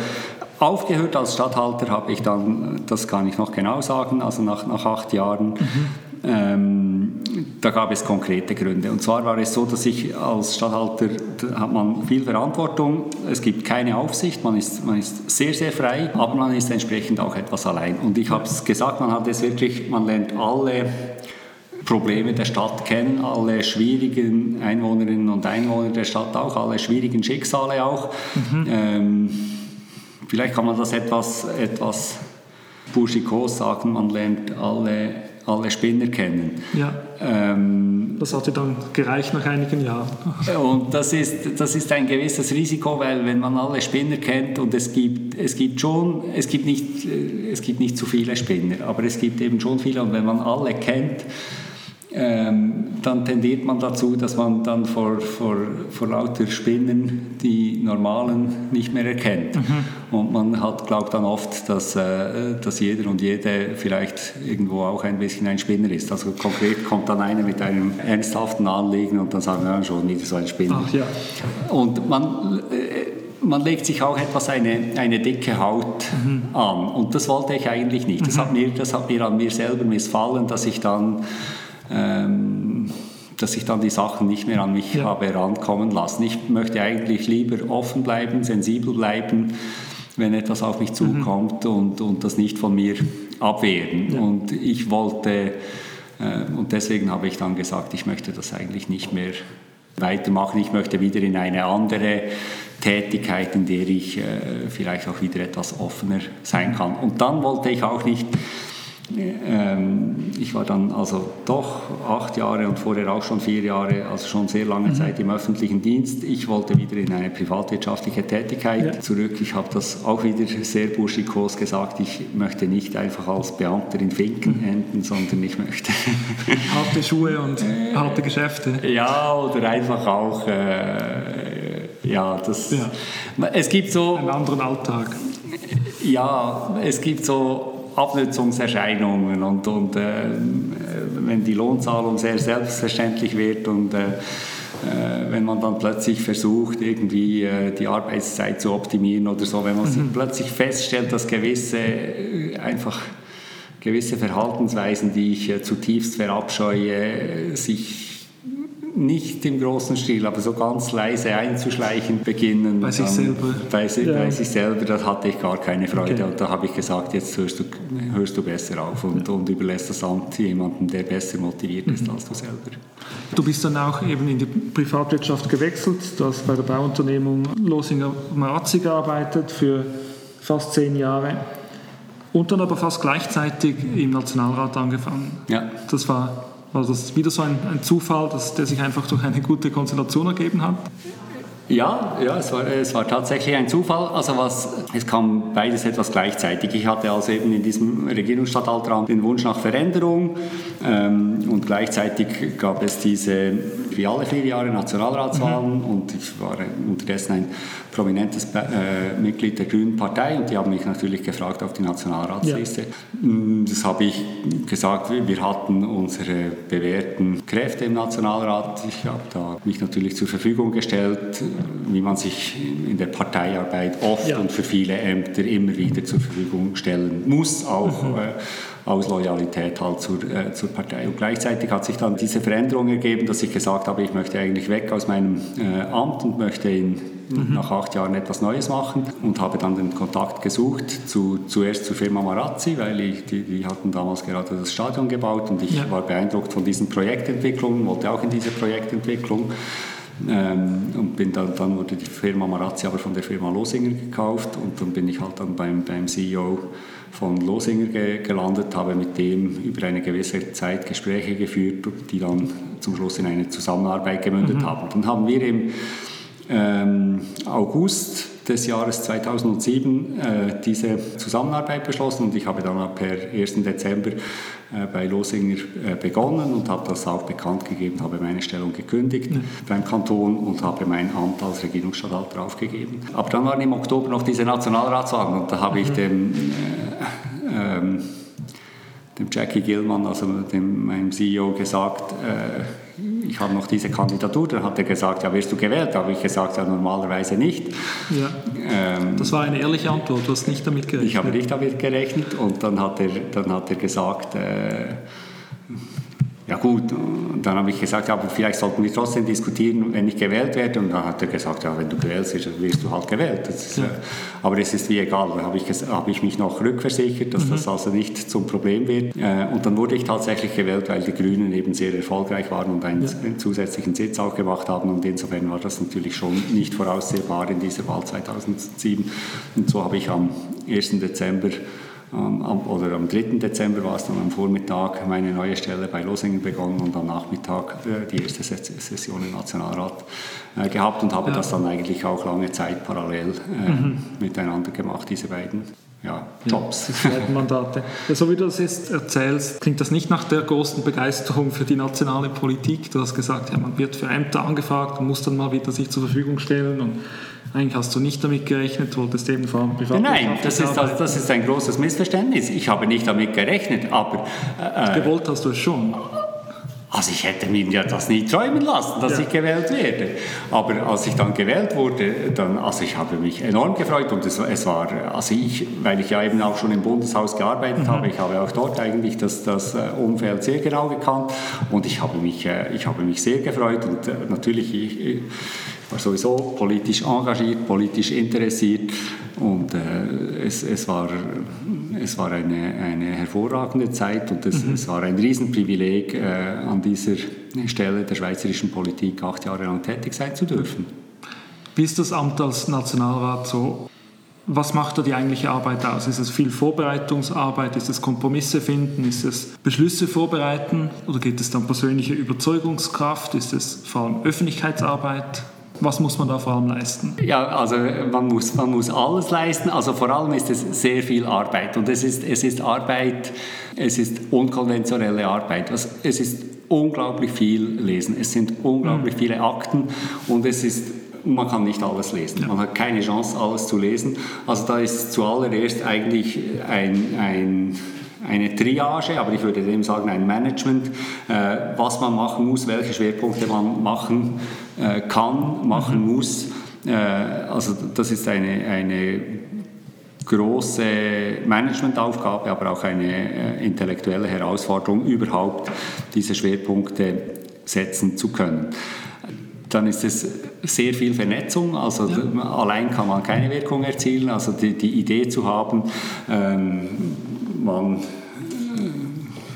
Aufgehört als Stadthalter habe ich dann, das kann ich noch genau sagen, also nach, nach acht Jahren. Mhm. Ähm, da gab es konkrete Gründe. Und zwar war es so, dass ich als Stadthalter, hat man viel Verantwortung, es gibt keine Aufsicht, man ist, man ist sehr, sehr frei, aber man ist entsprechend auch etwas allein. Und ich habe es gesagt, man hat es wirklich, man lernt alle Probleme der Stadt kennen, alle schwierigen Einwohnerinnen und Einwohner der Stadt auch, alle schwierigen Schicksale auch. Mhm. Ähm, Vielleicht kann man das etwas, etwas burschikos sagen, man lernt alle, alle Spinner kennen. Ja. Ähm, das hat dir dann gereicht nach einigen Jahren. Und das ist, das ist ein gewisses Risiko, weil wenn man alle Spinner kennt und es gibt, es gibt schon, es gibt, nicht, es gibt nicht zu viele Spinner, aber es gibt eben schon viele und wenn man alle kennt, ähm, dann tendiert man dazu, dass man dann vor, vor, vor lauter Spinnen die normalen nicht mehr erkennt. Mhm. Und man hat, glaubt dann oft, dass, äh, dass jeder und jede vielleicht irgendwo auch ein bisschen ein Spinner ist. Also konkret kommt dann einer mit einem ernsthaften Anliegen und dann sagen wir ja, schon wieder so ein Spinner. Ach, ja. Und man... Äh, man legt sich auch etwas eine, eine dicke Haut mhm. an. Und das wollte ich eigentlich nicht. Das, mhm. hat mir, das hat mir an mir selber missfallen, dass ich dann ähm, dass ich dann die Sachen nicht mehr an mich ja. habe herankommen lassen. Ich möchte eigentlich lieber offen bleiben, sensibel bleiben, wenn etwas auf mich zukommt mhm. und, und das nicht von mir abwehren. Ja. Und ich wollte, äh, und deswegen habe ich dann gesagt, ich möchte das eigentlich nicht mehr weitermachen. Ich möchte wieder in eine andere Tätigkeit, in der ich äh, vielleicht auch wieder etwas offener sein kann. Und dann wollte ich auch nicht ich war dann also doch acht Jahre und vorher auch schon vier Jahre, also schon sehr lange mhm. Zeit im öffentlichen Dienst. Ich wollte wieder in eine privatwirtschaftliche Tätigkeit ja. zurück. Ich habe das auch wieder sehr burschikos gesagt. Ich möchte nicht einfach als Beamter in Finken mhm. enden, sondern ich möchte... harte Schuhe und harte Geschäfte. Ja, oder einfach auch... Äh, ja, das, ja. es gibt so... Einen anderen Alltag. Ja, es gibt so Abnutzungserscheinungen und, und äh, wenn die Lohnzahlung sehr selbstverständlich wird und äh, äh, wenn man dann plötzlich versucht, irgendwie äh, die Arbeitszeit zu optimieren oder so, wenn man mhm. plötzlich feststellt, dass gewisse äh, einfach gewisse Verhaltensweisen, die ich zutiefst verabscheue, sich nicht im großen Stil, aber so ganz leise einzuschleichen beginnen. Bei sich selber. Bei, ja. bei, sich selber, da hatte ich gar keine Freude. Okay. Und da habe ich gesagt, jetzt hörst du, hörst du besser auf und, ja. und überlässt das Amt jemandem, der besser motiviert ist mhm. als du selber. Du bist dann auch eben in die Privatwirtschaft gewechselt. Du hast bei der Bauunternehmung Losinger Marazzi gearbeitet für fast zehn Jahre. Und dann aber fast gleichzeitig im Nationalrat angefangen. Ja. Das war also das ist wieder so ein, ein Zufall, dass der sich einfach durch eine gute Konstellation ergeben hat. Ja, ja es, war, es war tatsächlich ein Zufall. Also was, es kam beides etwas gleichzeitig. Ich hatte also eben in diesem Regierungsstatthalteramt den Wunsch nach Veränderung ähm, und gleichzeitig gab es diese, wie alle vier Jahre, Nationalratswahlen mhm. und ich war unterdessen ein prominentes äh, Mitglied der Grünen Partei und die haben mich natürlich gefragt auf die Nationalratsliste. Ja. Mm, das habe ich gesagt, wir hatten unsere bewährten Kräfte im Nationalrat. Ich habe da mich natürlich zur Verfügung gestellt, wie man sich in der Parteiarbeit oft ja. und für viele Ämter immer wieder zur Verfügung stellen muss, auch mhm. äh, aus Loyalität halt zur, äh, zur Partei. Und gleichzeitig hat sich dann diese Veränderung ergeben, dass ich gesagt habe, ich möchte eigentlich weg aus meinem äh, Amt und möchte in mhm. nach acht Jahren etwas Neues machen und habe dann den Kontakt gesucht, zu, zuerst zur Firma Marazzi, weil ich, die, die hatten damals gerade das Stadion gebaut und ich ja. war beeindruckt von diesen Projektentwicklungen, wollte auch in diese Projektentwicklung. Ähm, und bin dann, dann wurde die Firma Marazzi aber von der Firma Losinger gekauft und dann bin ich halt dann beim, beim CEO von Losinger ge gelandet, habe mit dem über eine gewisse Zeit Gespräche geführt, die dann zum Schluss in eine Zusammenarbeit gemündet mhm. haben. Dann haben wir im ähm, August des Jahres 2007 äh, diese Zusammenarbeit beschlossen und ich habe dann per 1. Dezember äh, bei Losinger äh, begonnen und habe das auch bekannt gegeben, habe meine Stellung gekündigt mhm. beim Kanton und habe mein Amt als Regierungsstatthalter aufgegeben. Aber dann waren im Oktober noch diese Nationalratswahlen und da habe ich mhm. dem äh, ähm, dem Jackie Gillman, also dem, meinem CEO, gesagt, äh, ich habe noch diese Kandidatur. Dann hat er gesagt, ja, wirst du gewählt? Da habe ich gesagt, ja, normalerweise nicht. Ja. Ähm, das war eine ehrliche Antwort, du hast nicht damit gerechnet. Ich habe nicht damit gerechnet und dann hat er, dann hat er gesagt, äh, ja gut, und dann habe ich gesagt, aber vielleicht sollten wir trotzdem diskutieren, wenn ich gewählt werde. Und dann hat er gesagt, ja, wenn du gewählt wirst, wirst du halt gewählt. Ist, ja. äh, aber es ist wie egal. Da habe ich, hab ich mich noch rückversichert, dass mhm. das also nicht zum Problem wird. Äh, und dann wurde ich tatsächlich gewählt, weil die Grünen eben sehr erfolgreich waren und einen, ja. einen zusätzlichen Sitz auch gemacht haben. Und insofern war das natürlich schon nicht voraussehbar in dieser Wahl 2007. Und so habe ich am 1. Dezember am, oder am 3. Dezember war es dann am Vormittag meine neue Stelle bei Losingen begonnen und am Nachmittag äh, die erste Session im Nationalrat äh, gehabt und habe ja. das dann eigentlich auch lange Zeit parallel äh, mhm. miteinander gemacht, diese beiden ja, Jobs. Mandate. Ja, so wie du das jetzt erzählst, klingt das nicht nach der großen Begeisterung für die nationale Politik. Du hast gesagt, ja, man wird für Ämter angefragt und muss dann mal wieder sich zur Verfügung stellen und eigentlich hast du nicht damit gerechnet, wolltest eben privat. Nein, das ist, das, das ist ein großes Missverständnis. Ich habe nicht damit gerechnet, aber... Äh, Gewollt hast du es schon. Also ich hätte mir ja das nie träumen lassen, dass ja. ich gewählt werde. Aber als ich dann gewählt wurde, dann, also ich habe mich enorm gefreut und es, es war, also ich, weil ich ja eben auch schon im Bundeshaus gearbeitet mhm. habe, ich habe auch dort eigentlich das, das äh, Umfeld sehr genau gekannt und ich habe mich, äh, ich habe mich sehr gefreut und äh, natürlich ich, war sowieso politisch engagiert, politisch interessiert und äh, es, es, war, es war eine, eine hervorragende Zeit und es, mhm. es war ein Riesenprivileg, äh, an dieser Stelle der schweizerischen Politik acht Jahre lang tätig sein zu dürfen. Wie ist das Amt als Nationalrat so? Was macht da die eigentliche Arbeit aus? Ist es viel Vorbereitungsarbeit? Ist es Kompromisse finden? Ist es Beschlüsse vorbereiten? Oder geht es dann persönliche Überzeugungskraft? Ist es vor allem Öffentlichkeitsarbeit? Was muss man da vor allem leisten? Ja, also man muss, man muss alles leisten. Also vor allem ist es sehr viel Arbeit. Und es ist, es ist Arbeit, es ist unkonventionelle Arbeit. Also es ist unglaublich viel lesen. Es sind unglaublich mhm. viele Akten und es ist man kann nicht alles lesen. Man hat keine Chance, alles zu lesen. Also da ist zuallererst eigentlich ein, ein eine Triage, aber ich würde dem sagen ein Management, äh, was man machen muss, welche Schwerpunkte man machen äh, kann, machen mhm. muss. Äh, also das ist eine, eine große Managementaufgabe, aber auch eine äh, intellektuelle Herausforderung, überhaupt diese Schwerpunkte setzen zu können. Dann ist es sehr viel Vernetzung, also ja. allein kann man keine Wirkung erzielen, also die, die Idee zu haben, ähm, man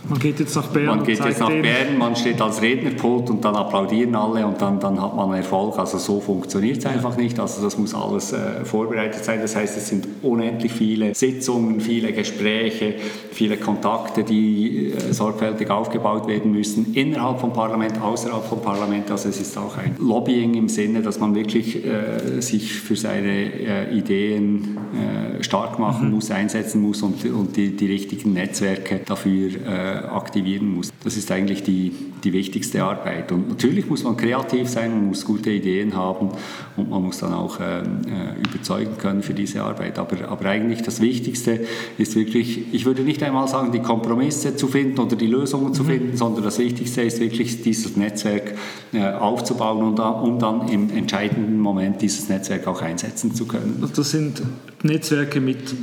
man geht jetzt nach Bern. Man geht jetzt nach Bern, man steht als Rednerpult und dann applaudieren alle und dann, dann hat man Erfolg. Also so funktioniert es einfach nicht. Also das muss alles äh, vorbereitet sein. Das heißt, es sind unendlich viele Sitzungen, viele Gespräche, viele Kontakte, die äh, sorgfältig aufgebaut werden müssen, innerhalb vom Parlament, außerhalb vom Parlament. Also es ist auch ein Lobbying im Sinne, dass man wirklich äh, sich für seine äh, Ideen äh, stark machen mhm. muss, einsetzen muss und, und die, die richtigen Netzwerke dafür äh, aktivieren muss. Das ist eigentlich die, die wichtigste Arbeit. Und natürlich muss man kreativ sein, man muss gute Ideen haben und man muss dann auch ähm, äh, überzeugen können für diese Arbeit. Aber, aber eigentlich das Wichtigste ist wirklich, ich würde nicht einmal sagen, die Kompromisse zu finden oder die Lösungen zu mhm. finden, sondern das Wichtigste ist wirklich dieses Netzwerk äh, aufzubauen und um dann im entscheidenden Moment dieses Netzwerk auch einsetzen zu können. Das sind Netzwerke mit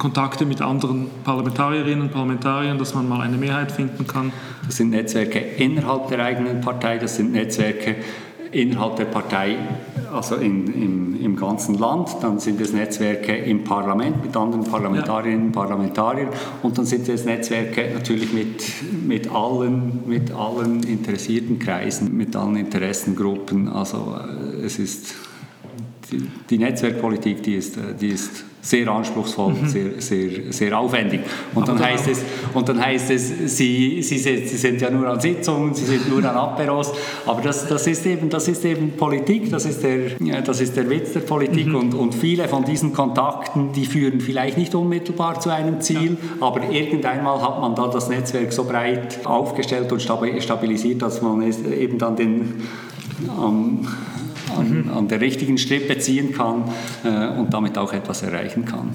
Kontakte mit anderen Parlamentarierinnen und Parlamentariern, dass man mal eine Mehrheit finden kann? Das sind Netzwerke innerhalb der eigenen Partei, das sind Netzwerke innerhalb der Partei, also in, im, im ganzen Land. Dann sind es Netzwerke im Parlament mit anderen Parlamentarierinnen und Parlamentariern. Und dann sind es Netzwerke natürlich mit, mit, allen, mit allen interessierten Kreisen, mit allen Interessengruppen. Also äh, es ist die, die Netzwerkpolitik, die ist, äh, die ist sehr anspruchsvoll, mhm. sehr, sehr, sehr aufwendig. Und dann, heißt es, und dann heißt es, sie, sie, sie sind ja nur an Sitzungen, sie sind nur an Aperos, aber das, das, ist, eben, das ist eben Politik, das ist der, das ist der Witz der Politik mhm. und, und viele von diesen Kontakten, die führen vielleicht nicht unmittelbar zu einem Ziel, ja. aber irgendeinmal hat man da das Netzwerk so breit aufgestellt und stabilisiert, dass man es eben dann den ähm, an, mhm. an der richtigen Strippe ziehen kann äh, und damit auch etwas erreichen kann.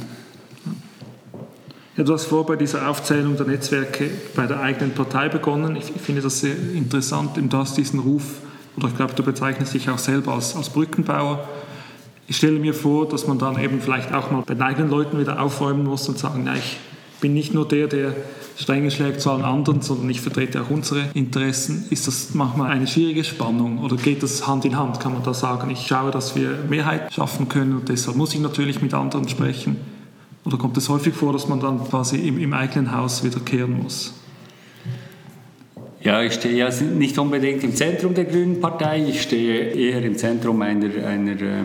Ja, du hast vor bei dieser Aufzählung der Netzwerke bei der eigenen Partei begonnen. Ich, ich finde das sehr interessant. Du hast diesen Ruf, oder ich glaube, du bezeichnest dich auch selber als, als Brückenbauer. Ich stelle mir vor, dass man dann eben vielleicht auch mal bei den eigenen Leuten wieder aufräumen muss und sagen, na, ich bin nicht nur der, der Strenge schlägt zu allen anderen, sondern ich vertrete auch unsere Interessen. Ist das manchmal eine schwierige Spannung oder geht das Hand in Hand? Kann man da sagen, ich schaue, dass wir Mehrheit schaffen können und deshalb muss ich natürlich mit anderen sprechen? Oder kommt es häufig vor, dass man dann quasi im, im eigenen Haus wiederkehren muss? Ja, ich stehe ja nicht unbedingt im Zentrum der Grünen Partei, ich stehe eher im Zentrum einer, einer äh, äh,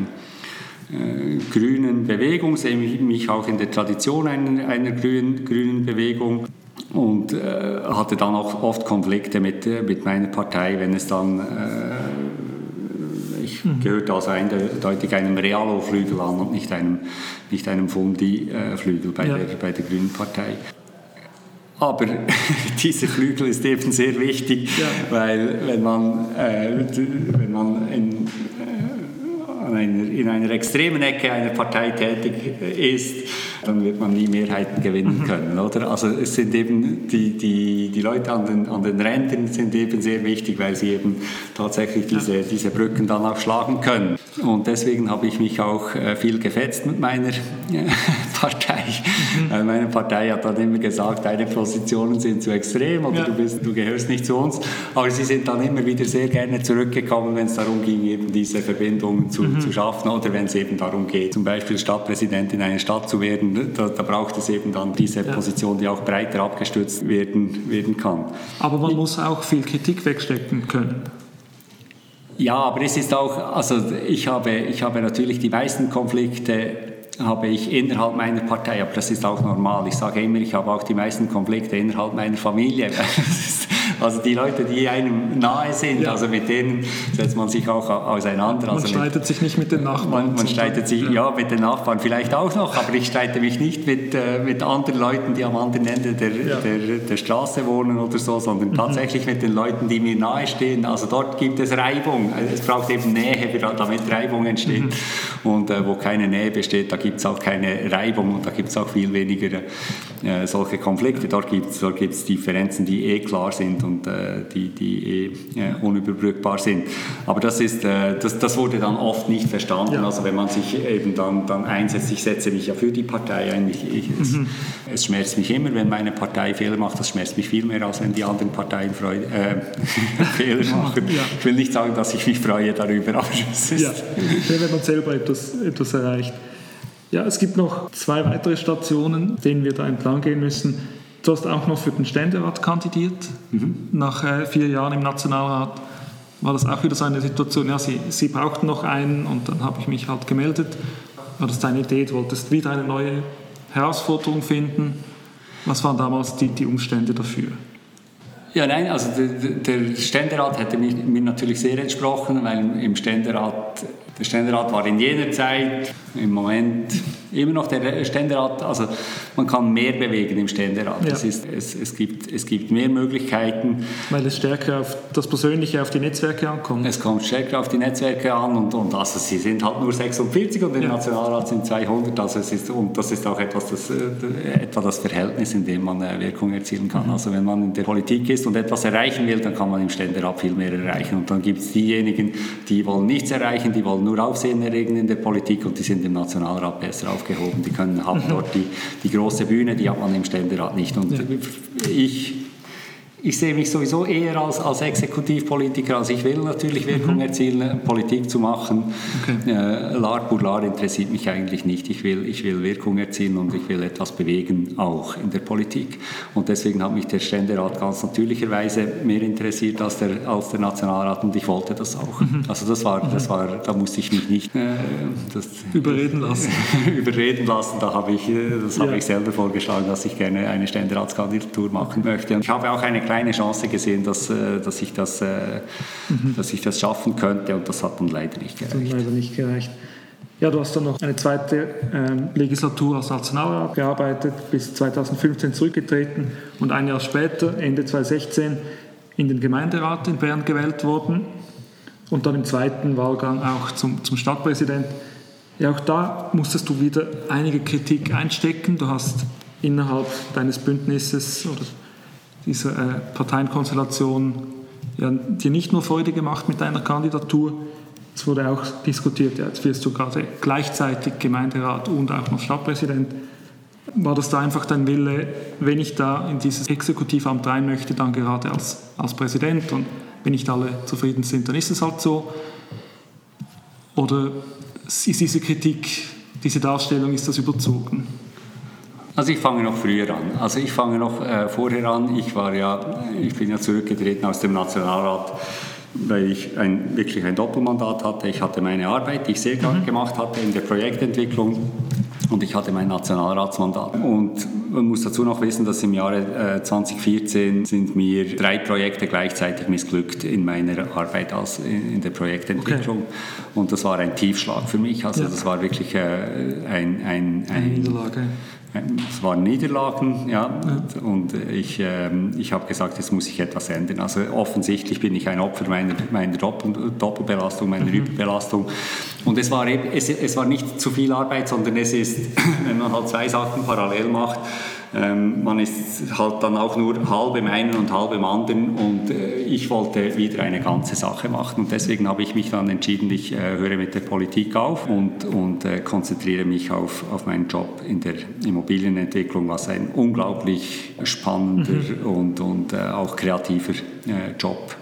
grünen Bewegung, sehe mich auch in der Tradition einer, einer grünen, grünen Bewegung und äh, hatte dann auch oft Konflikte mit, äh, mit meiner Partei, wenn es dann, äh, ich mhm. gehörte also eindeutig einem Realo-Flügel an und nicht einem, nicht einem Fundi-Flügel bei, ja. der, bei der Grünen Partei. Aber dieser Flügel ist eben sehr wichtig, ja. weil wenn man, äh, wenn man in, einer, in einer extremen Ecke einer Partei tätig ist, dann wird man nie Mehrheiten gewinnen mhm. können. Oder? Also es sind eben die, die, die Leute an den, an den Rändern sind eben sehr wichtig, weil sie eben tatsächlich diese, diese Brücken dann auch schlagen können. Und deswegen habe ich mich auch äh, viel gefetzt mit meiner äh, Partei. Mhm. Meine Partei hat dann immer gesagt, deine Positionen sind zu extrem oder ja. du, bist, du gehörst nicht zu uns. Aber sie sind dann immer wieder sehr gerne zurückgekommen, wenn es darum ging, eben diese Verbindungen zu, mhm. zu schaffen oder wenn es eben darum geht, zum Beispiel Stadtpräsident in einer Stadt zu werden. Da, da braucht es eben dann diese ja. Position, die auch breiter abgestützt werden, werden kann. Aber man ich, muss auch viel Kritik wegstecken können. Ja, aber es ist auch, also ich habe, ich habe natürlich die meisten Konflikte habe ich innerhalb meiner Partei, aber das ist auch normal. Ich sage immer, ich habe auch die meisten Konflikte innerhalb meiner Familie. Das ist, Also die Leute, die einem nahe sind, ja. also mit denen setzt man sich auch auseinander. Man also streitet mit, sich nicht mit den Nachbarn. Man, man streitet sich, ja. ja. mit den Nachbarn vielleicht auch noch, aber ich streite mich nicht mit, äh, mit anderen Leuten, die am anderen Ende der, ja. der, der Straße wohnen oder so, sondern mhm. tatsächlich mit den Leuten, die mir nahe stehen. Also dort gibt es Reibung. Es braucht eben Nähe, damit Reibung entsteht. Mhm. Und äh, wo keine Nähe besteht, da gibt es auch keine Reibung und da gibt es auch viel weniger äh, solche Konflikte. Dort gibt es dort gibt's Differenzen, die eh klar sind und äh, die, die eh äh, unüberbrückbar sind. Aber das, ist, äh, das, das wurde dann oft nicht verstanden. Ja. Also wenn man sich eben dann, dann einsetzt, ich setze mich ja für die Partei ein. Ich, ich, es, mhm. es, schmerzt mich immer, wenn meine Partei Fehler macht. Das schmerzt mich viel mehr, als wenn die anderen Parteien Freude, äh, Fehler machen. Ja. Ich will nicht sagen, dass ich mich freue darüber, aber es ist... Ja, wenn man selber etwas, etwas erreicht. Ja, es gibt noch zwei weitere Stationen, denen wir da entlang gehen müssen. Du hast auch noch für den Ständerat kandidiert. Mhm. Nach äh, vier Jahren im Nationalrat war das auch wieder so eine Situation, ja, sie, sie brauchten noch einen und dann habe ich mich halt gemeldet. War das deine Idee, du wolltest wieder eine neue Herausforderung finden? Was waren damals die, die Umstände dafür? Ja, nein, also der, der Ständerat hätte mir, mir, natürlich sehr entsprochen, weil im Ständerat, der Ständerat war in jener Zeit im Moment immer noch der Ständerat, also man kann mehr bewegen im Ständerat. Ja. Es, ist, es, es, gibt, es gibt mehr Möglichkeiten. Weil es stärker auf das Persönliche, auf die Netzwerke ankommt. Es kommt stärker auf die Netzwerke an und, und also sie sind halt nur 46 und im ja. Nationalrat sind 200. Also es ist, und das ist auch etwas das, äh, etwa das Verhältnis, in dem man äh, Wirkung erzielen kann. Mhm. Also wenn man in der Politik ist und etwas erreichen will, dann kann man im Ständerat viel mehr erreichen. Und dann gibt es diejenigen, die wollen nichts erreichen, die wollen nur Aufsehen erregen in der Politik und die sind im Nationalrat besser aufgehoben. Die können, haben dort die, die große Bühne, die hat man im Ständerat nicht. Und ja. ich ich sehe mich sowieso eher als, als Exekutivpolitiker, als ich will natürlich Wirkung mhm. erzielen, Politik zu machen. Okay. Äh, Lar pour Lar interessiert mich eigentlich nicht. Ich will, ich will Wirkung erzielen und ich will etwas bewegen, auch in der Politik. Und deswegen hat mich der Ständerat ganz natürlicherweise mehr interessiert als der, als der Nationalrat und ich wollte das auch. Mhm. Also das war, das war, da musste ich mich nicht äh, das, überreden lassen. überreden lassen. Da habe ich, das ja. habe ich selber vorgeschlagen, dass ich gerne eine Ständeratskandidatur machen möchte. Und ich habe auch eine kleine Chance gesehen, dass, äh, dass, ich das, äh, mhm. dass ich das schaffen könnte und das hat dann leider nicht gereicht. Leider nicht gereicht. Ja, du hast dann noch eine zweite ähm, Legislatur als Nationalrat gearbeitet, bis 2015 zurückgetreten und ein Jahr später, Ende 2016, in den Gemeinderat in Bern gewählt worden und dann im zweiten Wahlgang auch zum, zum Stadtpräsident. Ja, auch da musstest du wieder einige Kritik einstecken. Du hast innerhalb deines Bündnisses oder dieser äh, Parteienkonstellation ja, dir nicht nur Freude gemacht mit deiner Kandidatur, es wurde auch diskutiert, ja, jetzt wirst du gerade gleichzeitig Gemeinderat und auch noch Stadtpräsident. War das da einfach dein Wille, wenn ich da in dieses Exekutivamt rein möchte, dann gerade als, als Präsident und wenn nicht alle zufrieden sind, dann ist es halt so? Oder ist diese Kritik, diese Darstellung, ist das überzogen? Also ich fange noch früher an. Also ich fange noch äh, vorher an. Ich war ja, ich bin ja zurückgetreten aus dem Nationalrat, weil ich ein, wirklich ein Doppelmandat hatte. Ich hatte meine Arbeit, die ich sehr mhm. gemacht hatte in der Projektentwicklung und ich hatte mein Nationalratsmandat. Und man muss dazu noch wissen, dass im Jahre äh, 2014 sind mir drei Projekte gleichzeitig missglückt in meiner Arbeit als in, der Projektentwicklung. Okay. Und das war ein Tiefschlag für mich. Also ja. das war wirklich äh, ein, ein, ein, eine Niederlage es waren Niederlagen, ja, und ich, ähm, ich habe gesagt, jetzt muss ich etwas ändern. Also offensichtlich bin ich ein Opfer meiner, meiner Doppel, Doppelbelastung, meiner mhm. Überbelastung. Und es war, eben, es, es war nicht zu viel Arbeit, sondern es ist, wenn man halt zwei Sachen parallel macht, ähm, man ist halt dann auch nur halb im einen und halb im anderen und äh, ich wollte wieder eine ganze Sache machen und deswegen habe ich mich dann entschieden, ich äh, höre mit der Politik auf und, und äh, konzentriere mich auf, auf meinen Job in der Immobilienentwicklung, was ein unglaublich spannender mhm. und, und äh, auch kreativer äh, Job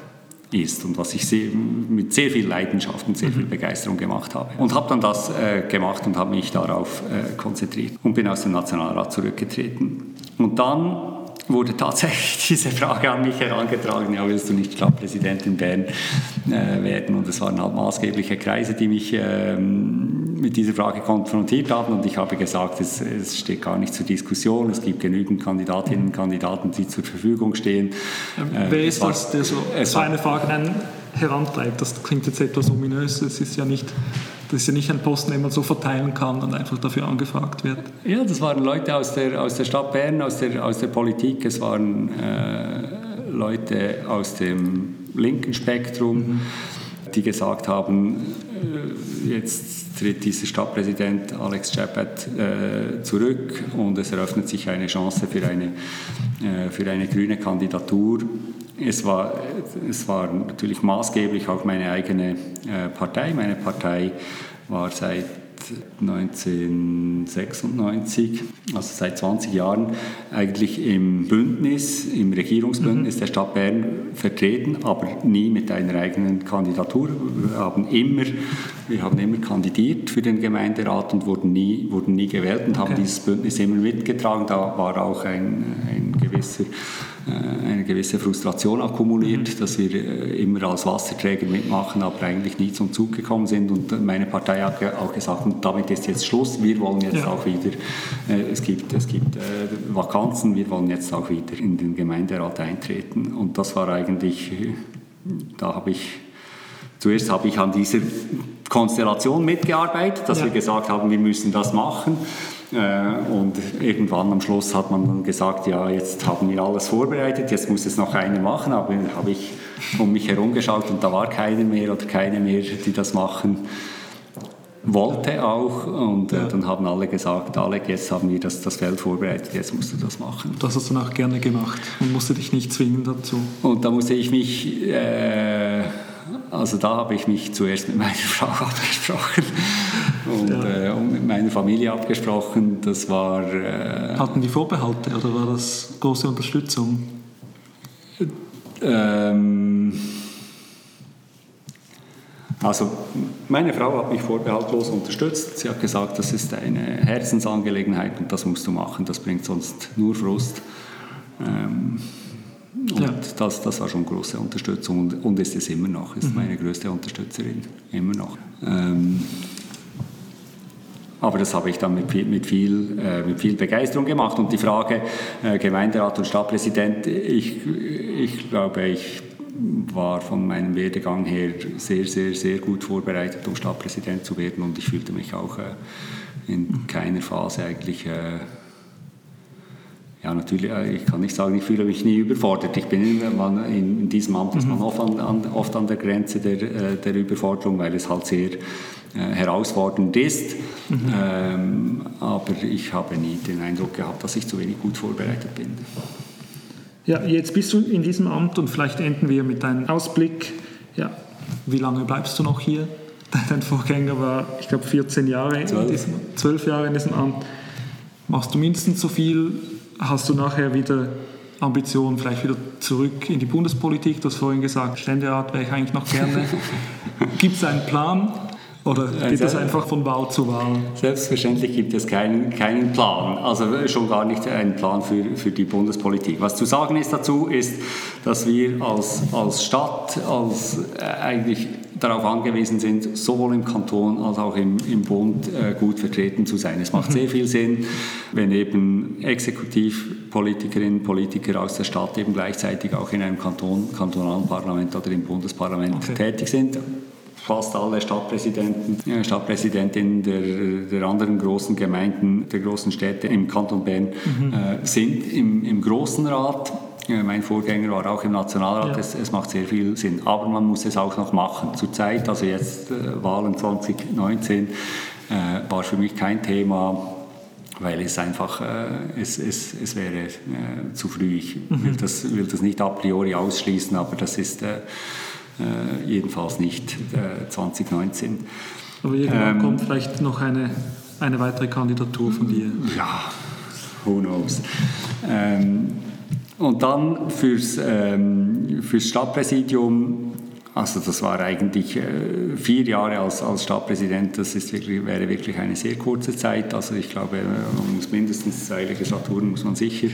ist und was ich sehr, mit sehr viel Leidenschaft und sehr viel mhm. Begeisterung gemacht habe. Und habe dann das äh, gemacht und habe mich darauf äh, konzentriert und bin aus dem Nationalrat zurückgetreten. Und dann wurde tatsächlich diese Frage an mich herangetragen, ja, willst du nicht Stadtpräsident in Bern äh, werden? Und es waren halt maßgebliche Kreise, die mich ähm, mit dieser Frage konfrontiert haben und ich habe gesagt, es, es, steht gar nicht zur Diskussion, es gibt genügend Kandidatinnen und Kandidaten, die zur Verfügung stehen. Wer ist war, das, der so, so eine Frage herantreibt? Das klingt jetzt etwas ominös, es ist ja nicht das ist ja nicht ein Posten, den man so verteilen kann und einfach dafür angefragt wird. Ja, das waren Leute aus der, aus der Stadt Bern, aus der, aus der Politik, es waren äh, Leute aus dem linken Spektrum, mhm. die gesagt haben, äh, jetzt tritt dieser Stadtpräsident Alex Chapat äh, zurück und es eröffnet sich eine Chance für eine, äh, für eine grüne Kandidatur. Es war, es war natürlich maßgeblich auch meine eigene äh, Partei. Meine Partei war seit 1996, also seit 20 Jahren, eigentlich im Bündnis, im Regierungsbündnis mhm. der Stadt Bern vertreten, aber nie mit einer eigenen Kandidatur. Wir haben immer, wir haben immer kandidiert für den Gemeinderat und wurden nie, wurden nie gewählt und okay. haben dieses Bündnis immer mitgetragen. Da war auch ein, ein gewisser eine gewisse Frustration akkumuliert, mhm. dass wir äh, immer als Wasserträger mitmachen, aber eigentlich nie zum Zug gekommen sind. Und meine Partei hat auch gesagt, und damit ist jetzt Schluss, wir wollen jetzt ja. auch wieder, äh, es gibt, es gibt Vakanzen, wir wollen jetzt auch wieder in den Gemeinderat eintreten. Und das war eigentlich, da habe ich, zuerst habe ich an dieser Konstellation mitgearbeitet, dass ja. wir gesagt haben, wir müssen das machen. Äh, und irgendwann am Schluss hat man dann gesagt, ja, jetzt haben wir alles vorbereitet, jetzt muss es noch einer machen, aber dann habe ich um mich herum geschaut und da war keiner mehr oder keine mehr, die das machen wollte auch und äh, dann haben alle gesagt, Alec, jetzt haben wir das, das Feld vorbereitet, jetzt musst du das machen. Das hast du dann auch gerne gemacht und musste dich nicht zwingen dazu. Und da musste ich mich, äh, also da habe ich mich zuerst mit meiner Frau abgesprochen und, ja. äh, und mit meiner Familie abgesprochen. Das war. Äh, Hatten die Vorbehalte oder war das große Unterstützung? Ähm, also meine Frau hat mich vorbehaltlos unterstützt. Sie hat gesagt, das ist eine Herzensangelegenheit und das musst du machen, das bringt sonst nur Frust. Ähm, und das, das war schon große Unterstützung und, und ist es immer noch, ist mhm. meine größte Unterstützerin, immer noch. Ähm, aber das habe ich dann mit viel, mit viel, äh, mit viel Begeisterung gemacht. Und die Frage äh, Gemeinderat und Stadtpräsident, ich, ich glaube, ich war von meinem Werdegang her sehr, sehr, sehr gut vorbereitet, um Stadtpräsident zu werden. Und ich fühlte mich auch äh, in keiner Phase eigentlich äh, ja, natürlich, äh, ich kann nicht sagen, ich fühle mich nie überfordert. Ich bin in, in diesem Amt ist man mhm. oft an, oft an der Grenze der, äh, der Überforderung, weil es halt sehr äh, herausfordernd ist. Mhm. Ähm, aber ich habe nie den Eindruck gehabt, dass ich zu wenig gut vorbereitet bin. Ja, jetzt bist du in diesem Amt und vielleicht enden wir mit deinem Ausblick. Ja, wie lange bleibst du noch hier? Dein Vorgänger war, ich glaube, 14 Jahre, 12. Diesem, 12 Jahre in diesem Amt. Machst du mindestens so viel? Hast du nachher wieder Ambitionen, vielleicht wieder zurück in die Bundespolitik? Du hast vorhin gesagt, Ständerat wäre ich eigentlich noch gerne. Gibt es einen Plan? Oder geht es einfach von Wahl zu Wahl? Selbstverständlich gibt es keinen, keinen Plan, also schon gar nicht einen Plan für, für die Bundespolitik. Was zu sagen ist dazu, ist, dass wir als, als Stadt als äh, eigentlich darauf angewiesen sind, sowohl im Kanton als auch im, im Bund äh, gut vertreten zu sein. Es macht mhm. sehr viel Sinn, wenn eben Exekutivpolitikerinnen und Politiker aus der Stadt eben gleichzeitig auch in einem Kanton, kantonalen Parlament oder im Bundesparlament okay. tätig sind fast alle Stadtpräsidenten, äh, Stadtpräsidentinnen der, der, anderen großen Gemeinden, der großen Städte im Kanton Bern mhm. äh, sind im, im Großen Rat. Mein Vorgänger war auch im Nationalrat, ja. es, es, macht sehr viel Sinn. Aber man muss es auch noch machen. Zurzeit, also jetzt äh, Wahlen 2019, äh, war für mich kein Thema, weil es einfach, äh, es, es, es wäre äh, zu früh. Ich mhm. will, das, will das nicht a priori ausschließen, aber das ist äh, äh, jedenfalls nicht 2019. Äh, Aber irgendwann ähm, kommt vielleicht noch eine, eine weitere Kandidatur von dir. Ja, who knows. Ähm, und dann fürs, ähm, fürs Stadtpräsidium Also das war eigentlich äh, vier Jahre als, als Stadtpräsident, das ist wirklich, wäre wirklich eine sehr kurze Zeit. Also ich glaube, man muss mindestens zwei Legislaturen muss man sicher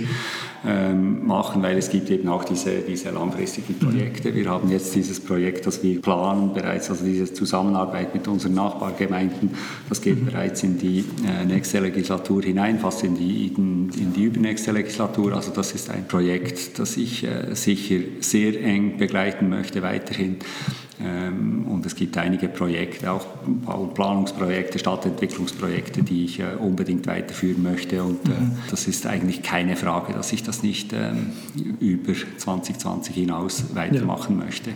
ähm, machen, weil es gibt eben auch diese, diese langfristigen Projekte. Wir haben jetzt dieses Projekt, das wir planen bereits, also diese Zusammenarbeit mit unseren Nachbargemeinden, das geht mhm. bereits in die äh, nächste Legislatur hinein, fast in die, in, in, die übernächste Legislatur. Also das ist ein Projekt, das ich äh, sicher sehr eng begleiten möchte weiterhin. Ähm, und es gibt einige Projekte, auch Planungsprojekte, Stadtentwicklungsprojekte, die ich äh, unbedingt weiterführen möchte. Und äh, mhm. das ist eigentlich keine Frage, dass ich das nicht ähm, über 2020 hinaus weitermachen ja. möchte.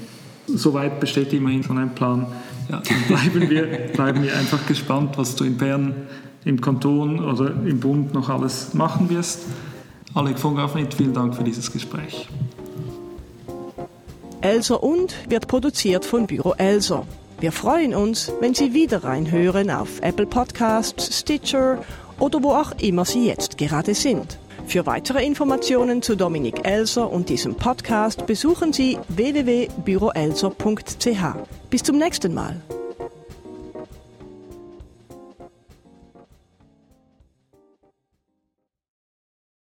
Soweit besteht immerhin schon ein Plan. Ja, bleiben, wir, bleiben wir einfach gespannt, was du in Bern, im Kanton oder im Bund noch alles machen wirst. Alec von Gaffnit, vielen Dank für dieses Gespräch. Elser und wird produziert von Büro Elser. Wir freuen uns, wenn Sie wieder reinhören auf Apple Podcasts, Stitcher oder wo auch immer Sie jetzt gerade sind. Für weitere Informationen zu Dominik Elser und diesem Podcast besuchen Sie www.büroelser.ch. Bis zum nächsten Mal.